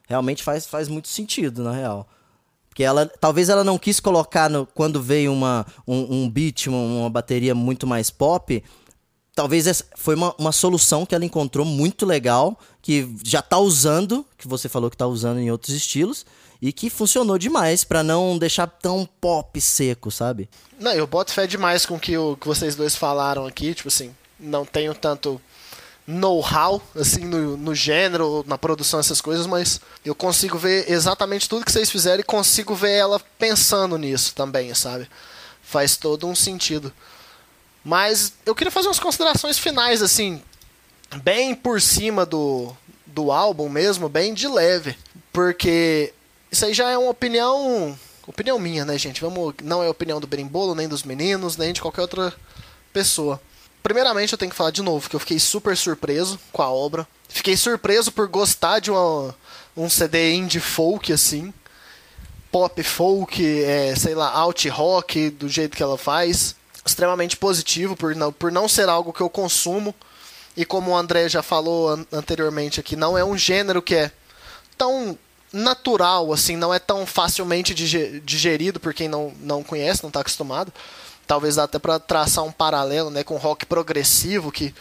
Realmente faz, faz muito sentido, na real. Porque ela, talvez ela não quis colocar no, quando veio uma, um, um beat, uma, uma bateria muito mais pop, talvez essa foi uma, uma solução que ela encontrou muito legal, que já está usando, que você falou que está usando em outros estilos, e que funcionou demais para não deixar tão pop seco, sabe? Não, eu boto fé demais com que, o que vocês dois falaram aqui, tipo assim, não tenho tanto know-how assim no, no gênero, na produção essas coisas, mas eu consigo ver exatamente tudo que vocês fizeram e consigo ver ela pensando nisso também, sabe? Faz todo um sentido. Mas eu queria fazer umas considerações finais, assim, bem por cima do, do álbum mesmo, bem de leve. Porque isso aí já é uma opinião. Opinião minha, né, gente? Vamos, não é opinião do Berimbolo, nem dos meninos, nem de qualquer outra pessoa. Primeiramente, eu tenho que falar de novo que eu fiquei super surpreso com a obra. Fiquei surpreso por gostar de uma, um CD indie folk, assim. Pop folk, é, sei lá, alt rock, do jeito que ela faz extremamente positivo por não, por não ser algo que eu consumo. E como o André já falou an anteriormente aqui, não é um gênero que é tão natural, assim, não é tão facilmente digerido por quem não, não conhece, não está acostumado. Talvez dá até para traçar um paralelo né, com rock progressivo, que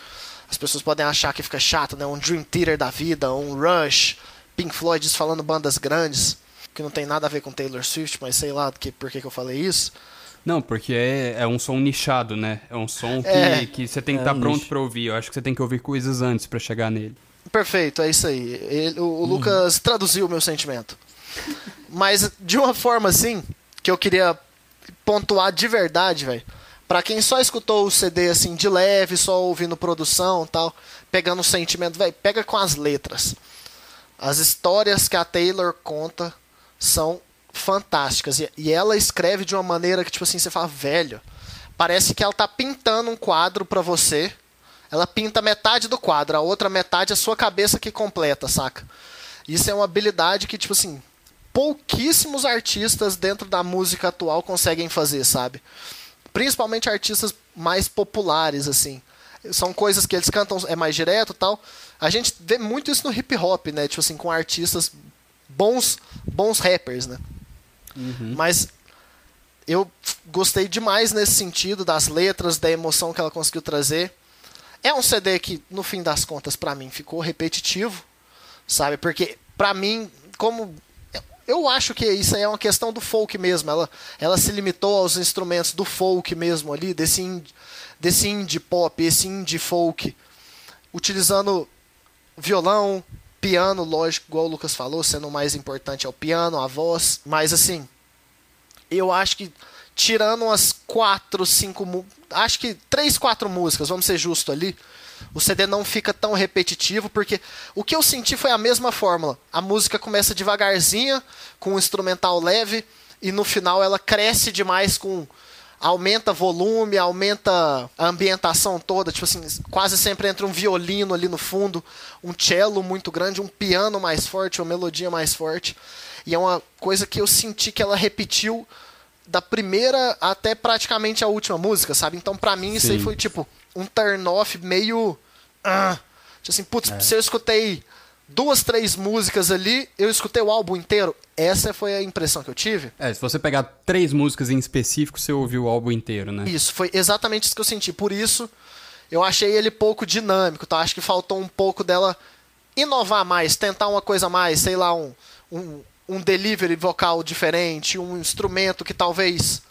as pessoas podem achar que fica chato, né? Um Dream Theater da vida, um Rush, Pink Floyd falando bandas grandes, que não tem nada a ver com Taylor Swift, mas sei lá que, por que, que eu falei isso. Não, porque é, é um som nichado, né? É um som que, é, que você tem que estar é tá um pronto para ouvir. Eu acho que você tem que ouvir coisas antes para chegar nele. Perfeito, é isso aí. Ele, o, o uhum. Lucas traduziu o meu sentimento. Mas de uma forma assim, que eu queria pontuar de verdade, velho. Pra quem só escutou o CD assim de leve, só ouvindo produção tal, pegando o sentimento, velho, pega com as letras. As histórias que a Taylor conta são fantásticas. E, e ela escreve de uma maneira que, tipo assim, você fala, velho, parece que ela tá pintando um quadro pra você. Ela pinta metade do quadro, a outra metade é a sua cabeça que completa, saca? Isso é uma habilidade que, tipo assim, pouquíssimos artistas dentro da música atual conseguem fazer, sabe? Principalmente artistas mais populares, assim. São coisas que eles cantam é mais direto tal. A gente vê muito isso no hip hop, né? Tipo assim, com artistas bons, bons rappers, né? Mas eu gostei demais nesse sentido das letras, da emoção que ela conseguiu trazer. É um CD que, no fim das contas, pra mim, ficou repetitivo, sabe? Porque, pra mim, como. Eu acho que isso aí é uma questão do folk mesmo. Ela, ela se limitou aos instrumentos do folk mesmo ali, desse indie, desse indie pop, esse indie folk, utilizando violão, piano, lógico, igual o Lucas falou, sendo o mais importante é o piano, a voz. Mas assim, eu acho que tirando umas quatro, cinco, acho que três, quatro músicas, vamos ser justo ali, o CD não fica tão repetitivo, porque o que eu senti foi a mesma fórmula. A música começa devagarzinha, com um instrumental leve, e no final ela cresce demais com aumenta volume, aumenta a ambientação toda, tipo assim, quase sempre entra um violino ali no fundo, um cello muito grande, um piano mais forte, uma melodia mais forte. E é uma coisa que eu senti que ela repetiu da primeira até praticamente a última música, sabe? Então pra mim isso aí foi tipo um turn off meio ah, tipo assim, putz, se eu escutei duas, três músicas ali, eu escutei o álbum inteiro. Essa foi a impressão que eu tive. É, se você pegar três músicas em específico, você ouviu o álbum inteiro, né? Isso, foi exatamente isso que eu senti. Por isso, eu achei ele pouco dinâmico, tá? Acho que faltou um pouco dela inovar mais, tentar uma coisa mais, sei lá, um, um, um delivery vocal diferente, um instrumento que talvez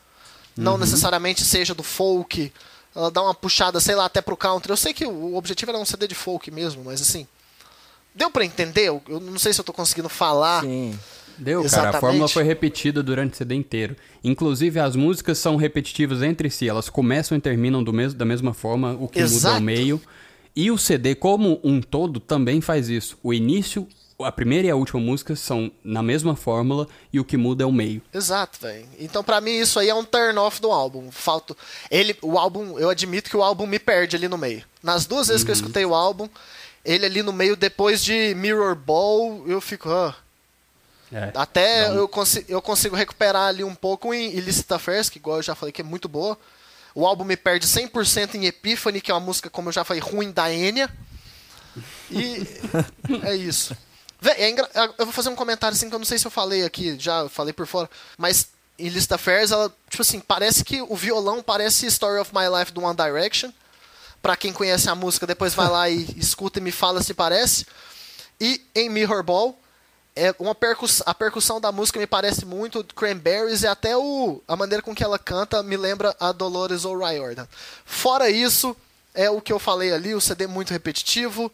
não necessariamente seja do folk. Ela dá uma puxada, sei lá, até pro country. Eu sei que o objetivo era um CD de folk mesmo, mas assim. Deu pra entender? Eu não sei se eu tô conseguindo falar. Sim. Deu, cara. Exatamente. A fórmula foi repetida durante o CD inteiro. Inclusive, as músicas são repetitivas entre si. Elas começam e terminam do mesmo, da mesma forma, o que muda Exato. o meio. E o CD, como um todo, também faz isso. O início, a primeira e a última música são na mesma fórmula e o que muda é o meio. Exato, velho. Então pra mim isso aí é um turn off do álbum. Falta ele, o álbum, eu admito que o álbum me perde ali no meio. Nas duas vezes que eu escutei o álbum, ele ali no meio depois de Mirror Ball, eu fico, ah. É. até eu, consi eu consigo recuperar ali um pouco em Illicit Affairs, que igual eu já falei que é muito boa. O álbum me perde 100% em Epiphany, que é uma música, como eu já falei, ruim da Enya. E *laughs* é isso. É engra- Eu vou fazer um comentário assim que eu não sei se eu falei aqui, já falei por fora. Mas em List Affairs, ela, tipo assim, parece que o violão parece Story of My Life do One Direction. Pra quem conhece a música, depois vai lá e *laughs* escuta e me fala se parece. E em Mirror Ball, é uma percuss a percussão da música me parece muito Cranberries e até o, a maneira com que ela canta me lembra a Dolores O'Riordan. Fora isso, é o que eu falei ali, o CD muito repetitivo,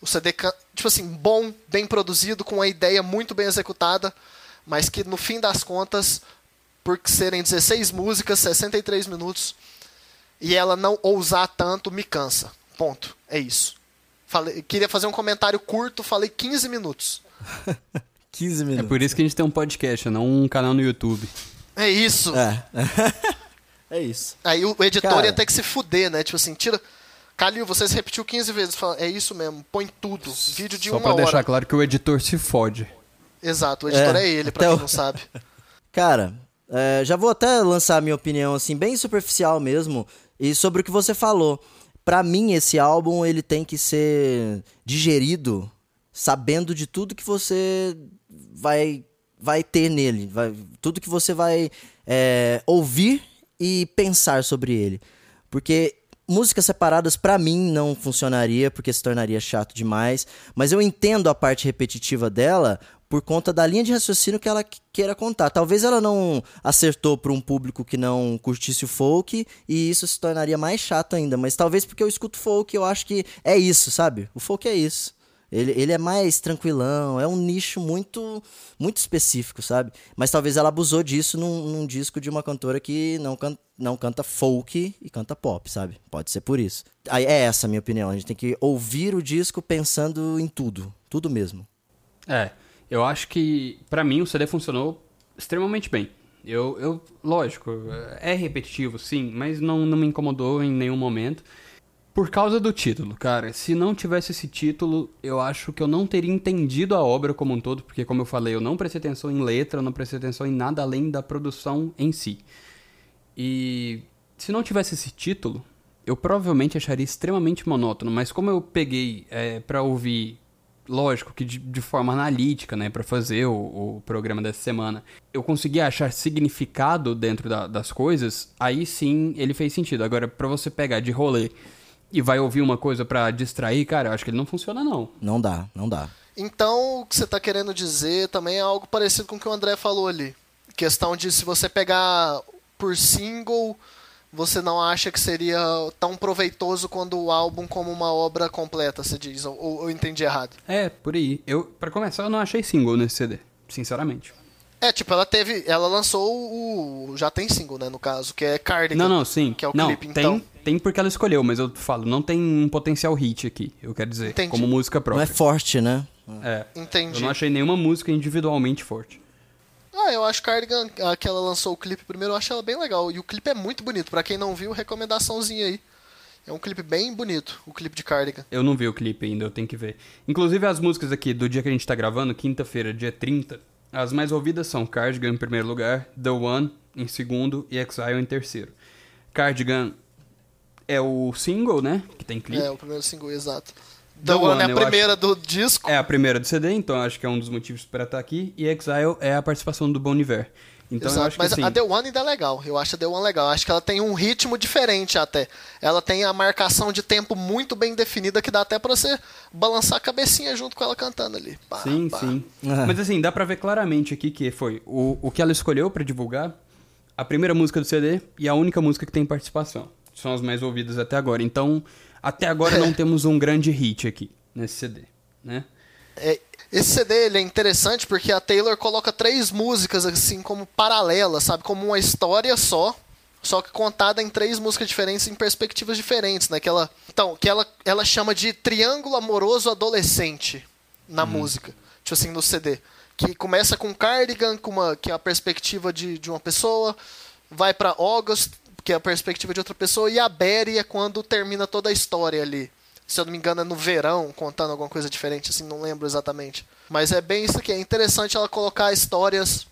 o CD, tipo assim, bom, bem produzido, com uma ideia muito bem executada, mas que no fim das contas, por serem 16 músicas, 63 minutos, e ela não ousar tanto, me cansa. Ponto. É isso. Falei, queria fazer um comentário curto, falei 15 minutos. *laughs* 15 É minutos. por isso que a gente tem um podcast, não um canal no YouTube. É isso. É. *laughs* é isso. Aí o editor Cara. ia ter que se fuder, né? Tipo assim, tira. Calil, você se repetiu 15 vezes. É isso mesmo, põe tudo. Vídeo de Só uma pra hora. deixar claro que o editor se fode. Exato, o editor é, É, ele, pra quem o- não sabe. *laughs* Cara, é, já vou até lançar a minha opinião, assim, bem superficial mesmo, e sobre o que você falou. Pra mim, esse álbum, ele tem que ser digerido sabendo de tudo que você vai, vai ter nele. vai- tudo que você vai é, ouvir e pensar sobre ele. Porque músicas separadas pra mim não funcionaria, porque se tornaria chato demais. Mas eu entendo a parte repetitiva dela por conta da linha de raciocínio que ela que- queira contar. Talvez ela não acertou para um público que não curtisse o folk e isso se tornaria mais chato ainda. Mas talvez porque eu escuto folk eu acho que é isso, sabe? O folk é isso. Ele, ele é mais tranquilão, é um nicho muito muito específico, sabe? Mas talvez ela abusou disso num, num disco de uma cantora que não, can, não canta folk e canta pop, sabe? Pode ser por isso. Aí é essa a minha opinião. A gente tem que ouvir o disco pensando em tudo. Tudo mesmo. É, eu acho que para mim o CD funcionou extremamente bem. Eu, eu, lógico, é repetitivo, sim, mas não, não me incomodou em nenhum momento. Por causa do título, cara. Se não tivesse esse título, eu acho que eu não teria entendido a obra como um todo, porque, como eu falei, eu não prestei atenção em letra, eu não prestei atenção em nada além da produção em si. E se não tivesse esse título, eu provavelmente acharia extremamente monótono, mas como eu peguei é, para ouvir lógico que de, de forma analítica, né, para fazer o, o, programa dessa semana, eu consegui achar significado dentro da, das coisas, aí sim ele fez sentido. Agora, para você pegar de rolê e vai ouvir uma coisa para distrair, cara, eu acho que ele não funciona não. Não dá, não dá. Então, o que você tá querendo dizer também é algo parecido com o que o André falou ali. Questão de se você pegar por single você não acha que seria tão proveitoso quando o álbum como uma obra completa, você diz? Ou, ou eu entendi errado? É, por aí. Eu, para começar, eu não achei single nesse CD, sinceramente. É, tipo, ela teve. Ela lançou o. Já tem single, né, no caso, que é Cardigan. Não, não, sim. Que é o não, clipe, tem, então. Tem porque ela escolheu, mas eu falo, não tem um potencial hit aqui, eu quero dizer, Entendi. como música Não própria. é forte, né? É. Entendi. Eu não achei nenhuma música individualmente forte. Ah, eu acho Cardigan, a que ela lançou o clipe primeiro, eu acho ela bem legal. E o clipe é muito bonito. Pra quem não viu, recomendaçãozinha aí. É um clipe bem bonito, o clipe de Cardigan. Eu não vi o clipe ainda, eu tenho que ver. Inclusive as músicas aqui do dia que a gente tá gravando, quinta-feira, dia 30, as mais ouvidas são Cardigan em primeiro lugar, The One em segundo e Exile em terceiro. Cardigan é o single, né? Que tem clipe. É, o primeiro single, exato. The The One, One, é a primeira do disco. É a primeira do CD, então acho que é um dos motivos para estar aqui. E Exile é a participação do Bon Iver. Então eu Exato, acho que mas assim, a The One ainda é legal. Eu acho a The One legal. Acho que ela tem um ritmo diferente até. Ela tem a marcação de tempo muito bem definida que dá até pra você balançar a cabecinha junto com ela cantando ali. Pá, Sim, pá. sim. Ah. Mas assim, dá pra ver claramente aqui que foi o, o que ela escolheu pra divulgar, a primeira música do CD e a única música que tem participação. São as mais ouvidas até agora. Então, até agora *laughs* não temos um grande hit aqui nesse CD, né? É, esse CD ele é interessante porque a Taylor coloca três músicas assim como paralelas, sabe? Como uma história só, só que contada em três músicas diferentes em perspectivas diferentes, né? Que ela, então, que ela, ela chama de triângulo amoroso adolescente na música, tipo assim no CD, que começa com Cardigan, com uma que é a perspectiva de, de uma pessoa, vai pra August, que é a perspectiva de outra pessoa, e a Berry é quando termina toda a história ali se eu não me engano, é no verão, contando alguma coisa diferente, assim, não lembro exatamente. Mas é bem isso aqui, é interessante ela colocar histórias,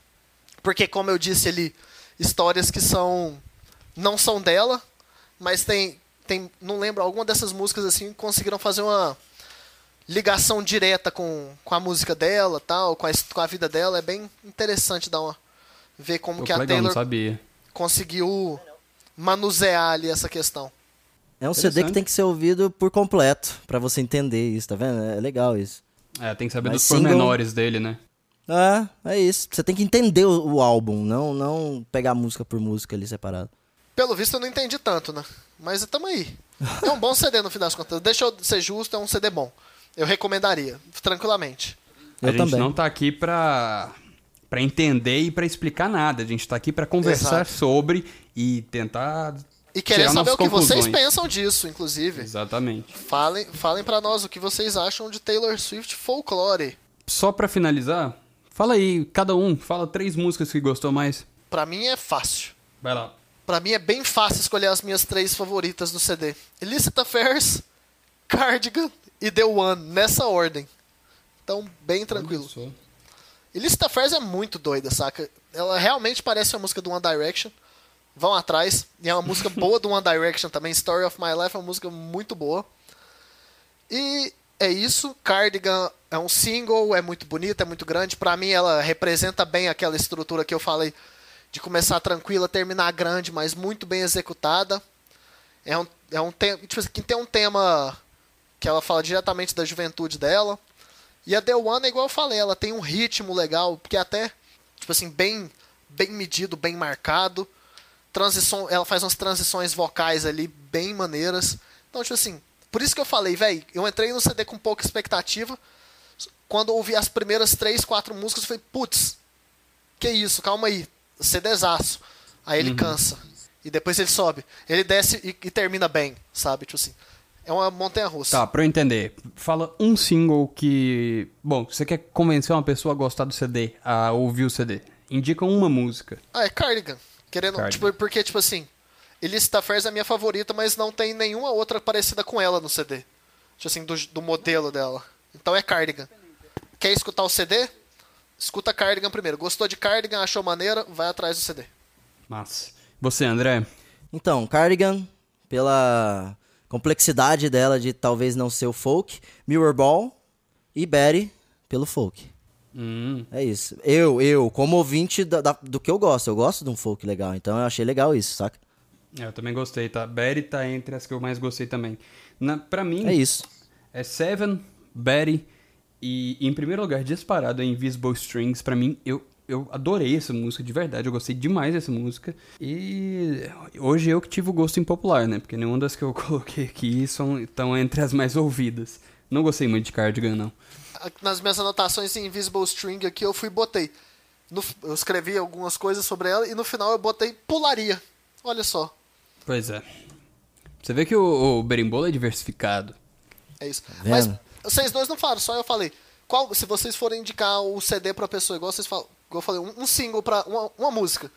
porque como eu disse ali, histórias que são não são dela, mas tem tem, não lembro, alguma dessas músicas assim conseguiram fazer uma ligação direta com, com a música dela, tal, com a, com a vida dela, é bem interessante dar uma ver como Pô, que a legal, Taylor conseguiu manusear ali essa questão. É um CD que tem que ser ouvido por completo, pra você entender isso, tá vendo? É legal isso. É, tem que saber Mas dos single- pormenores dele, né? Ah, é isso. Você tem que entender o, o álbum, não, não pegar música por música ali separado. Pelo visto eu não entendi tanto, né? Mas tamo aí. É um bom CD no fim das contas. Deixa eu ser justo, é um CD bom. Eu recomendaria, tranquilamente. Eu a gente também. não tá aqui pra, pra entender e pra explicar nada. A gente tá aqui pra conversar Exato. sobre e tentar E tirar saber o que vocês conclusões. pensam disso, inclusive. Exatamente. Falem, falem para nós o que vocês acham de Taylor Swift Folklore. Só pra finalizar, fala aí, cada um, fala três músicas que gostou mais. Pra mim é fácil. Vai lá. Pra mim é bem fácil escolher as minhas três favoritas do CD. Illicit Affairs, Cardigan e The One, nessa ordem. Então, bem tranquilo. Illicit Affairs é muito doida, saca? Ela realmente parece uma música do One Direction. Vão atrás. E é uma música boa do One Direction também. Story of My Life é uma música muito boa. E é isso. Cardigan é um single, é muito bonita, é muito grande. Pra mim, ela representa bem aquela estrutura que eu falei de começar tranquila, terminar grande, mas muito bem executada. É um, é um tema. Tipo assim, tem um tema que ela fala diretamente da juventude dela. E a The One é igual eu falei, ela tem um ritmo legal, porque até, tipo assim, bem, bem medido, bem marcado. Transição, ela faz umas transições vocais ali bem maneiras. Então, tipo assim, por isso que eu falei, velho, eu entrei no CD com pouca expectativa. Quando eu ouvi as primeiras três, quatro músicas, eu falei, putz, que isso, calma aí, CDzaço. Aí ele cansa. E depois ele sobe. Ele desce e, e termina bem, sabe? Tipo assim. É uma montanha russa. Tá, pra eu entender, fala um single que. Bom, você quer convencer uma pessoa a gostar do CD, a ouvir o CD. Indica uma música. Ah, é Cardigan. Querendo. Cardigan. Tipo, porque, tipo assim. Elisa Fairs é a minha favorita, mas não tem nenhuma outra parecida com ela no CD. Tipo assim, do, do modelo dela. Então é Cardigan. Quer escutar o CD? Escuta Cardigan primeiro. Gostou de Cardigan, achou maneira, vai atrás do CD. Massa. Você, André? Então, Cardigan, pela complexidade dela de talvez não ser o folk, Mirror Ball e Betty pelo folk. Hum. É isso. Eu, eu, como ouvinte da- da- do que eu gosto, eu gosto de um folk legal, então eu achei legal isso, saca? É, Eu também gostei, tá? Betty tá entre as que eu mais gostei também. Na, pra mim, É isso. é Seven, Betty e, em primeiro lugar, disparado, é Invisible Strings. Pra mim, eu, eu adorei essa música, de verdade. Eu gostei demais dessa música. E hoje eu que tive o gosto impopular, né? Porque nenhuma das que eu *laughs* coloquei aqui são, estão entre as mais ouvidas. Não gostei muito de Cardigan, não. Nas minhas anotações em Invisible String aqui, eu fui e botei. No- eu escrevi algumas coisas sobre ela e no final eu botei pularia. Olha só. Pois é. Você vê que o, o berimbolo é diversificado. É isso. vendo? Mas vocês dois não falaram, só eu falei. Qual, se vocês forem indicar o CD pra pessoa, igual vocês falam, igual eu falei, um, um single pra uma, uma música.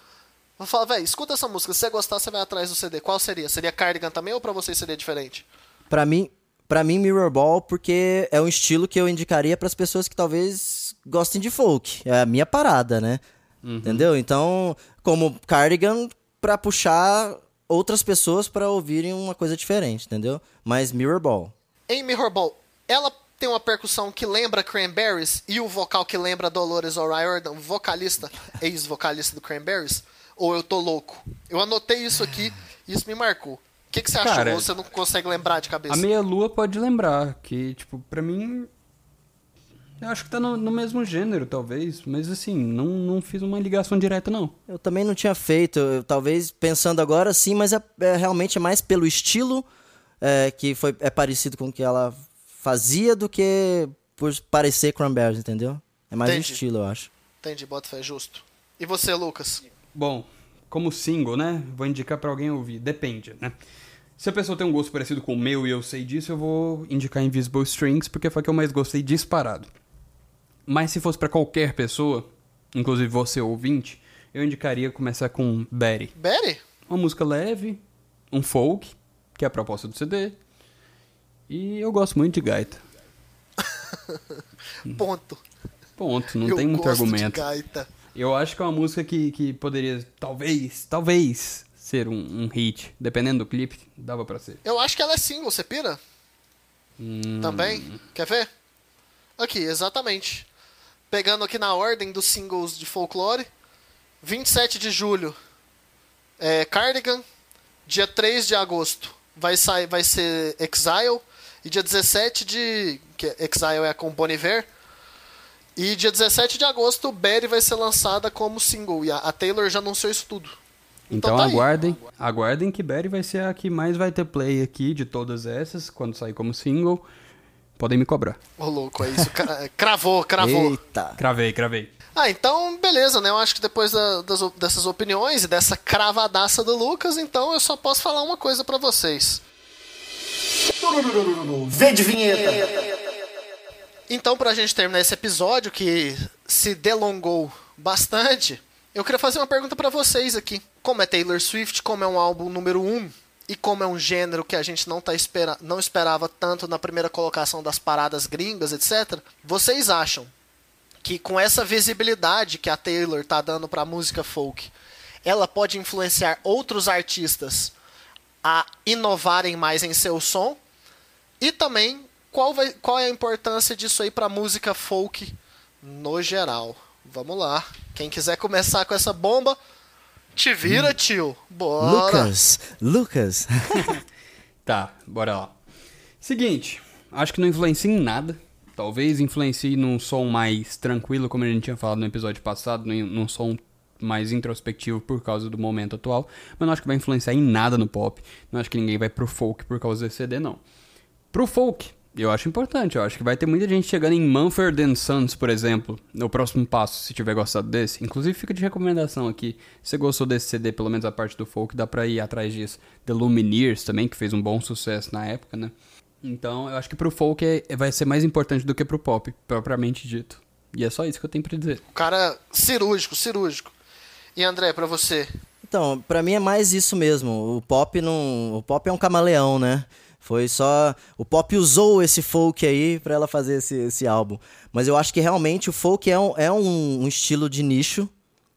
Vou falar, velho, escuta essa música. Se você gostar, você vai atrás do CD. Qual seria? Seria Cardigan também ou pra vocês seria diferente? Pra mim, para mim Mirror Ball porque é um estilo que eu indicaria pras pessoas que talvez gostem de folk. É a minha parada, né? Entendeu? Então, como Cardigan pra puxar outras pessoas pra ouvirem uma coisa diferente, entendeu? Mas Mirror Ball. Em Mirror Ball, ela tem uma percussão que lembra Cranberries e o vocal que lembra Dolores O'Riordan, vocalista, ex-vocalista do Cranberries? Ou eu tô louco? Eu anotei isso aqui e isso me marcou. O que, que você achou? Cara, Ou você não consegue lembrar de cabeça? A meia-lua pode lembrar, que, tipo, pra mim. Eu acho que tá no, no mesmo gênero, talvez. Mas assim, não, não fiz uma ligação direta, não. Eu também não tinha feito, eu, talvez pensando agora sim, mas é, é realmente é mais pelo estilo é, que foi, é parecido com o que ela fazia do que por parecer Cranberries, entendeu? É mais Entendi. o estilo, eu acho. Entendi, bota fé, justo. E você, Lucas? Bom, como single, né? Vou indicar pra alguém ouvir. Depende, né? Se a pessoa tem um gosto parecido com o meu e eu sei disso, eu vou indicar Invisible Strings, porque foi a que eu mais gostei disparado. Mas se fosse pra qualquer pessoa, inclusive você ouvinte, eu indicaria começar com Betty. Betty? Uma música leve, um folk, que é a proposta do CD. E eu gosto muito de gaita. *laughs* Ponto. Ponto, não eu tem muito gosto argumento. Eu acho que é uma música que, que poderia, talvez, talvez, ser um, um hit. Dependendo do clipe, dava pra ser. Eu acho que ela é single, você pira? Hum, Também? Quer ver? Aqui, exatamente. Pegando aqui na ordem dos singles de folclore. 27 de julho, é Cardigan. Dia 3 de agosto vai, sair, vai ser Exile. E dia 17 de. Que é- Exile é com Bon Iver. E dia 17 de agosto, Betty vai ser lançada como single. E a, a Taylor já anunciou isso tudo. Então, tá aí. aguardem, aguardem que Betty vai ser a que mais vai ter play aqui de todas essas, quando sair como single. Podem me cobrar. Ô, louco, é isso. Cra- *laughs* Cravou, cravou. Eita. Cravei, cravei. Ah, então, beleza, né? Eu acho que depois da- das dessas opiniões e dessa cravadaça do Lucas, então eu só posso falar uma coisa pra vocês. Vê de vinheta. Então, pra gente terminar esse episódio, que se delongou bastante, eu queria fazer uma pergunta pra vocês aqui. Como é Taylor Swift, como é um álbum número 1, e como é um gênero que a gente não, tá espera não esperava tanto na primeira colocação das paradas gringas, etc., vocês acham que com essa visibilidade que a Taylor tá dando pra música folk, ela pode influenciar outros artistas a inovarem mais em seu som? E também, qual, vai, qual é a importância disso aí pra música folk no geral? Vamos lá. Quem quiser começar com essa bomba, te vira, tio. Bora. Lucas, Lucas. *laughs* Tá, bora lá. Seguinte, acho que não influencia em nada. Talvez influencie num som mais tranquilo, como a gente tinha falado no episódio passado, num, num som mais introspectivo por causa do momento atual. Mas não acho que vai influenciar em nada no pop. Não acho que ninguém vai pro folk por causa desse CD, não. Pro folk, eu acho importante. Eu acho que vai ter muita gente chegando em Mumford Sons, por exemplo, no próximo passo, se tiver gostado desse. Inclusive, fica de recomendação aqui. Se você gostou desse CD, pelo menos a parte do folk, dá pra ir atrás disso. The Lumineers também, que fez um bom sucesso na época, né? Então, eu acho que pro folk é, vai ser mais importante do que pro pop, propriamente dito. E é só isso que eu tenho pra dizer. O cara cirúrgico, cirúrgico. E André, pra você? Então, pra mim é mais isso mesmo. O pop não, o pop é um camaleão, né? Foi só o pop usou esse folk aí para ela fazer esse, esse álbum. Mas eu acho que realmente o folk é um, é um, um estilo de nicho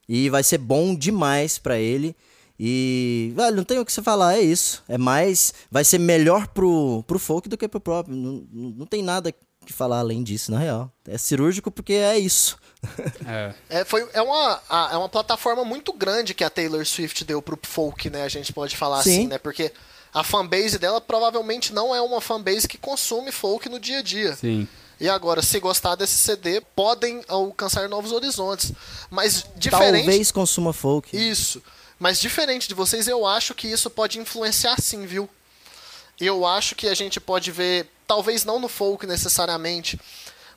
e vai ser bom demais para ele. E, velho, não tem o que você falar, é isso. É mais. Vai ser melhor pro, pro folk do que pro próprio. Não, não tem nada que falar além disso, na real. É cirúrgico porque é isso. *laughs* É. é, foi, é, uma, é uma plataforma muito grande que a Taylor Swift deu pro folk, né? A gente pode falar Sim. assim, né? Porque a fanbase dela provavelmente não é uma fanbase que consome folk no dia a dia. Sim. E agora, se gostar desse CD, podem alcançar novos horizontes. Mas diferente. Talvez consuma folk. Isso. Mas diferente de vocês, eu acho que isso pode influenciar sim, viu? Eu acho que a gente pode ver, talvez não no folk necessariamente,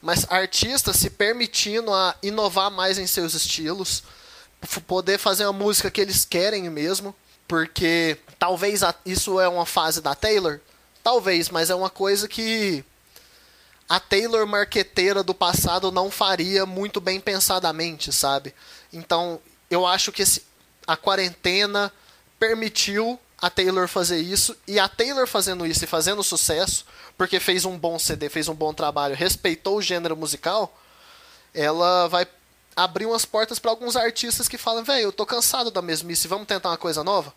mas artistas se permitindo a inovar mais em seus estilos, poder fazer uma música que eles querem mesmo, porque talvez a, isso é uma fase da Taylor, talvez, mas é uma coisa que a Taylor marqueteira do passado não faria muito bem pensadamente, sabe? Então, eu acho que esse, a quarentena permitiu a Taylor fazer isso e a Taylor fazendo isso e fazendo sucesso, porque fez um bom CD, fez um bom trabalho, respeitou o gênero musical, ela vai abrir umas portas para alguns artistas que falam, velho, eu tô cansado da mesmice, vamos tentar uma coisa nova.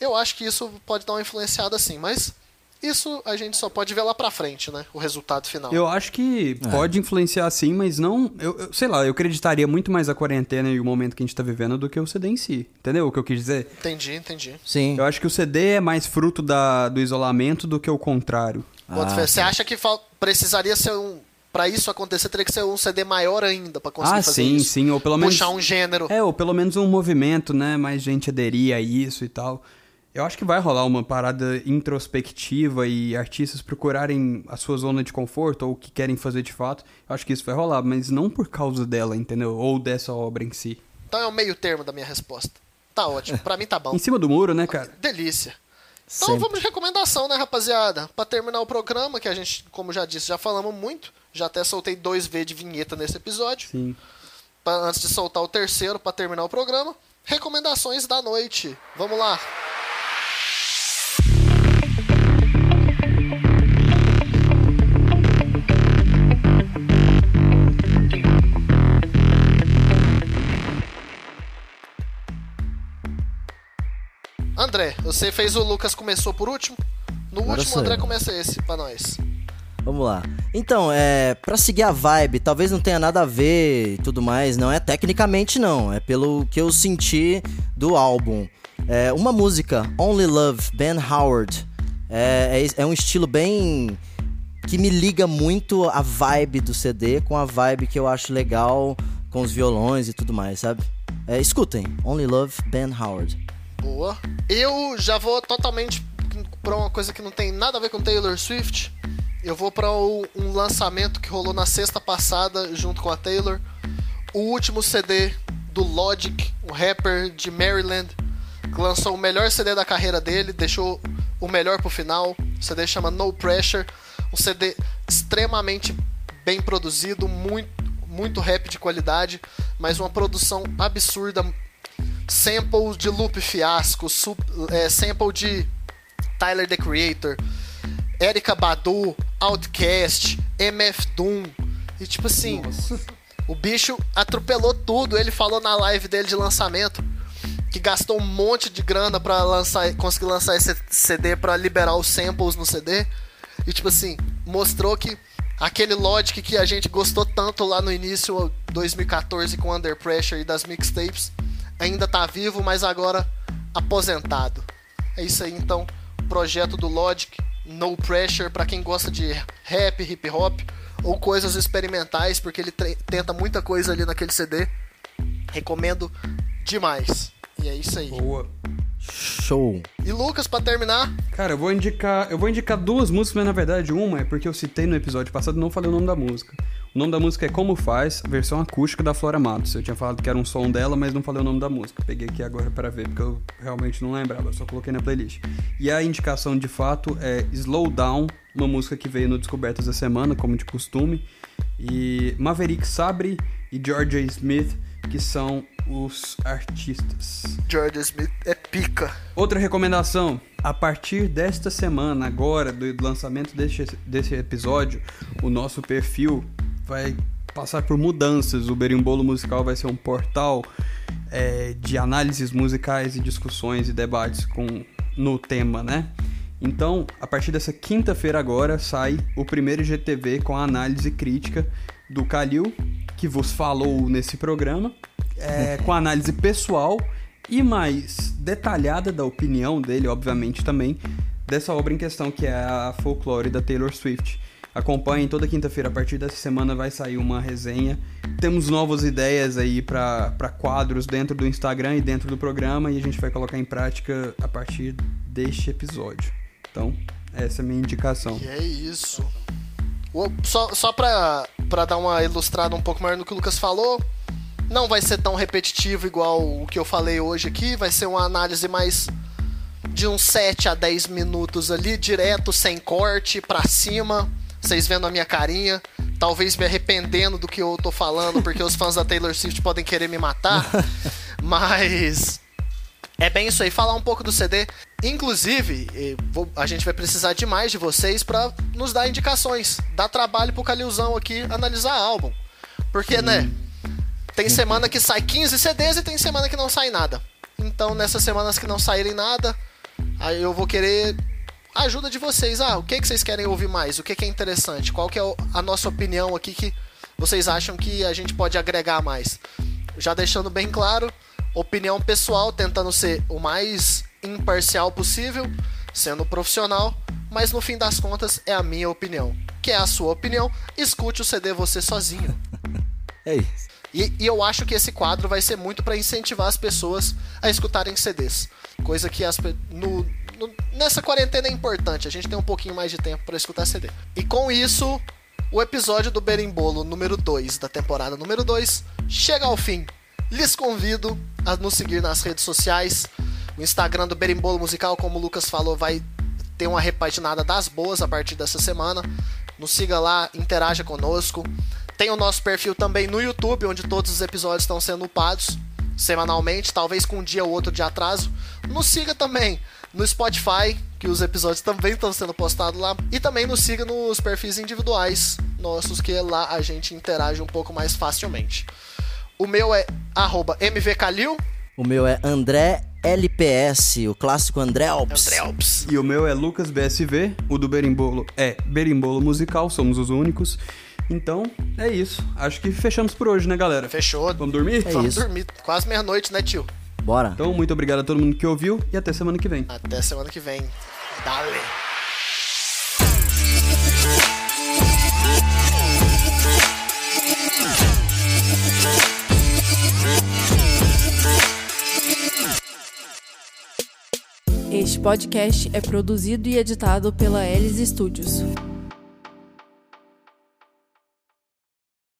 Eu acho que isso pode dar uma influenciada assim, mas isso a gente só pode ver lá pra frente, né? O resultado final. Eu acho que é. pode influenciar sim, mas não. Eu, eu, sei lá, eu acreditaria muito mais a quarentena e o momento que a gente tá vivendo do que o CD em si. Entendeu o que eu quis dizer? Entendi, entendi. Sim. Eu acho que o CD é mais fruto da, do isolamento do que o contrário. Ah, você acha que precisaria ser um. Pra isso acontecer, teria que ser um CD maior ainda pra conseguir ah, fazer sim, isso. sim, ou pelo menos. Puxar um gênero. É, ou pelo menos um movimento, né? Mais gente aderir a isso e tal. Eu acho que vai rolar uma parada introspectiva e artistas procurarem a sua zona de conforto ou o que querem fazer de fato. Eu acho que isso vai rolar, mas não por causa dela, entendeu? Ou dessa obra em si. Então é o meio termo da minha resposta. Tá ótimo, pra mim tá bom. em cima do muro, né, cara? Delícia. Então Sempre. vamos de recomendação, né, rapaziada? Pra terminar o programa, que a gente, como já disse, já falamos muito. Já até soltei dois V de vinheta nesse episódio. Sim. Pra, antes de soltar o terceiro, para terminar o programa. Recomendações da noite. Vamos lá. André, você fez o Lucas começou por último. No Agora último, André começa esse pra nós. Vamos lá. Então, é, para seguir a vibe, talvez não tenha nada a ver e tudo mais, não é tecnicamente não, é pelo que eu senti do álbum. É, uma música, Only Love, Ben Howard, é, é, é um estilo bem que me liga muito a vibe do CD com a vibe que eu acho legal com os violões e tudo mais, sabe? É, escutem, Only Love, Ben Howard. Boa. Eu já vou totalmente para uma coisa que não tem nada a ver com Taylor Swift. Eu vou para um lançamento que rolou na sexta passada junto com a Taylor. O último CD do Logic, um rapper de Maryland, que lançou o melhor CD da carreira dele, deixou o melhor pro final. O CD chama No Pressure, um CD extremamente bem produzido, muito muito rap de qualidade, mas uma produção absurda, sample de Loop Fiasco, é, sample de Tyler the Creator, Erika Badu, Outcast, MF Doom. E tipo assim, Nossa. o bicho atropelou tudo. Ele falou na live dele de lançamento que gastou um monte de grana para lançar, conseguir lançar esse CD para liberar os samples no CD. E tipo assim, mostrou que aquele Logic que a gente gostou tanto lá no início 2014 com Under Pressure e das mixtapes ainda tá vivo, mas agora aposentado. É isso aí então, projeto do Logic, No Pressure para quem gosta de rap, hip hop ou coisas experimentais, porque ele tenta muita coisa ali naquele CD. Recomendo demais. E é isso aí. Boa. Show. E Lucas, pra terminar, Cara, eu vou indicar. Eu vou indicar duas músicas, mas na verdade uma é porque eu citei no episódio passado e não falei o nome da música. O nome da música é Como Faz, versão acústica da Flora Matos. Eu tinha falado que era um som dela, mas não falei o nome da música. Peguei aqui agora para ver, porque eu realmente não lembrava, só coloquei na playlist. E a indicação de fato é Slow Down, uma música que veio no Descobertas da Semana, como de costume. E Maverick Sabre e Georgia Smith, que são os artistas. George Smith é pica. Outra recomendação: a partir desta semana, agora, do lançamento deste, desse episódio, o nosso perfil vai passar por mudanças. O Berimbolo Musical vai ser um portal é, de análises musicais e discussões e debates com, no tema, né? Então, a partir dessa quinta-feira agora, sai o primeiro GTV com a análise crítica do Kalil, que vos falou nesse programa, é, com análise pessoal e mais detalhada da opinião dele, obviamente, também, dessa obra em questão, que é a Folklore da Taylor Swift. Acompanhem toda quinta-feira, a partir dessa semana vai sair uma resenha. Temos novas ideias aí para quadros dentro do Instagram e dentro do programa e a gente vai colocar em prática a partir deste episódio. Então, essa é a minha indicação. Que é isso. Só, só pra dar uma ilustrada um pouco maior no que o Lucas falou, não vai ser tão repetitivo igual o que eu falei hoje aqui, vai ser uma análise mais de uns 7 a 10 minutos ali, direto, sem corte, pra cima, vocês vendo a minha carinha, talvez me arrependendo do que eu tô falando, *laughs* porque os fãs da Taylor Swift podem querer me matar, *laughs* mas é bem isso aí, falar um pouco do CD. Inclusive, vou- a gente vai precisar demais de vocês pra nos dar indicações. Dar trabalho pro Calilzão aqui analisar álbum. Porque, né? Tem semana que sai 15 CDs e tem semana que não sai nada. Então, nessas semanas que não saírem nada, aí eu vou querer a ajuda de vocês. Ah, o que, que vocês querem ouvir mais? O que, que é interessante? Qual que é a nossa opinião aqui que vocês acham que a gente pode agregar mais? Já deixando bem claro, opinião pessoal, tentando ser o mais imparcial possível, sendo profissional, mas no fim das contas é a minha opinião. Que é a sua opinião, escute o CD você sozinho. *laughs* É isso. E, e eu acho que esse quadro vai ser muito para incentivar as pessoas a escutarem CDs. Coisa que as, no, no- nessa quarentena é importante. A gente tem um pouquinho mais de tempo para escutar CD. E com isso, o episódio do Berimbolo número 2 da temporada número 2 chega ao fim. Lhes convido a nos seguir nas redes sociais. O Instagram do Berimbolo Musical, como o Lucas falou, vai ter uma repaginada das boas a partir dessa semana. Nos siga lá, interaja conosco. Tem o nosso perfil também no YouTube, onde todos os episódios estão sendo upados semanalmente, talvez com um dia ou outro de atraso. Nos siga também no Spotify, que os episódios também estão sendo postados lá. E também nos siga nos perfis individuais nossos, que lá a gente interage um pouco mais facilmente. O meu é arroba mvcalil. O meu é André LPS, o clássico André Alps. André Alps. E o meu é Lucas BSV, o do Berimbolo é Berimbolo Musical, somos os únicos. Então, é isso. Acho que fechamos por hoje, né, galera? Fechou. Vamos dormir? É Vamos isso. dormir. Quase meia-noite, né, tio? Bora. Então, muito obrigado a todo mundo que ouviu e até semana que vem. Até semana que vem. Dale. Este podcast é produzido e editado pela Elis Studios.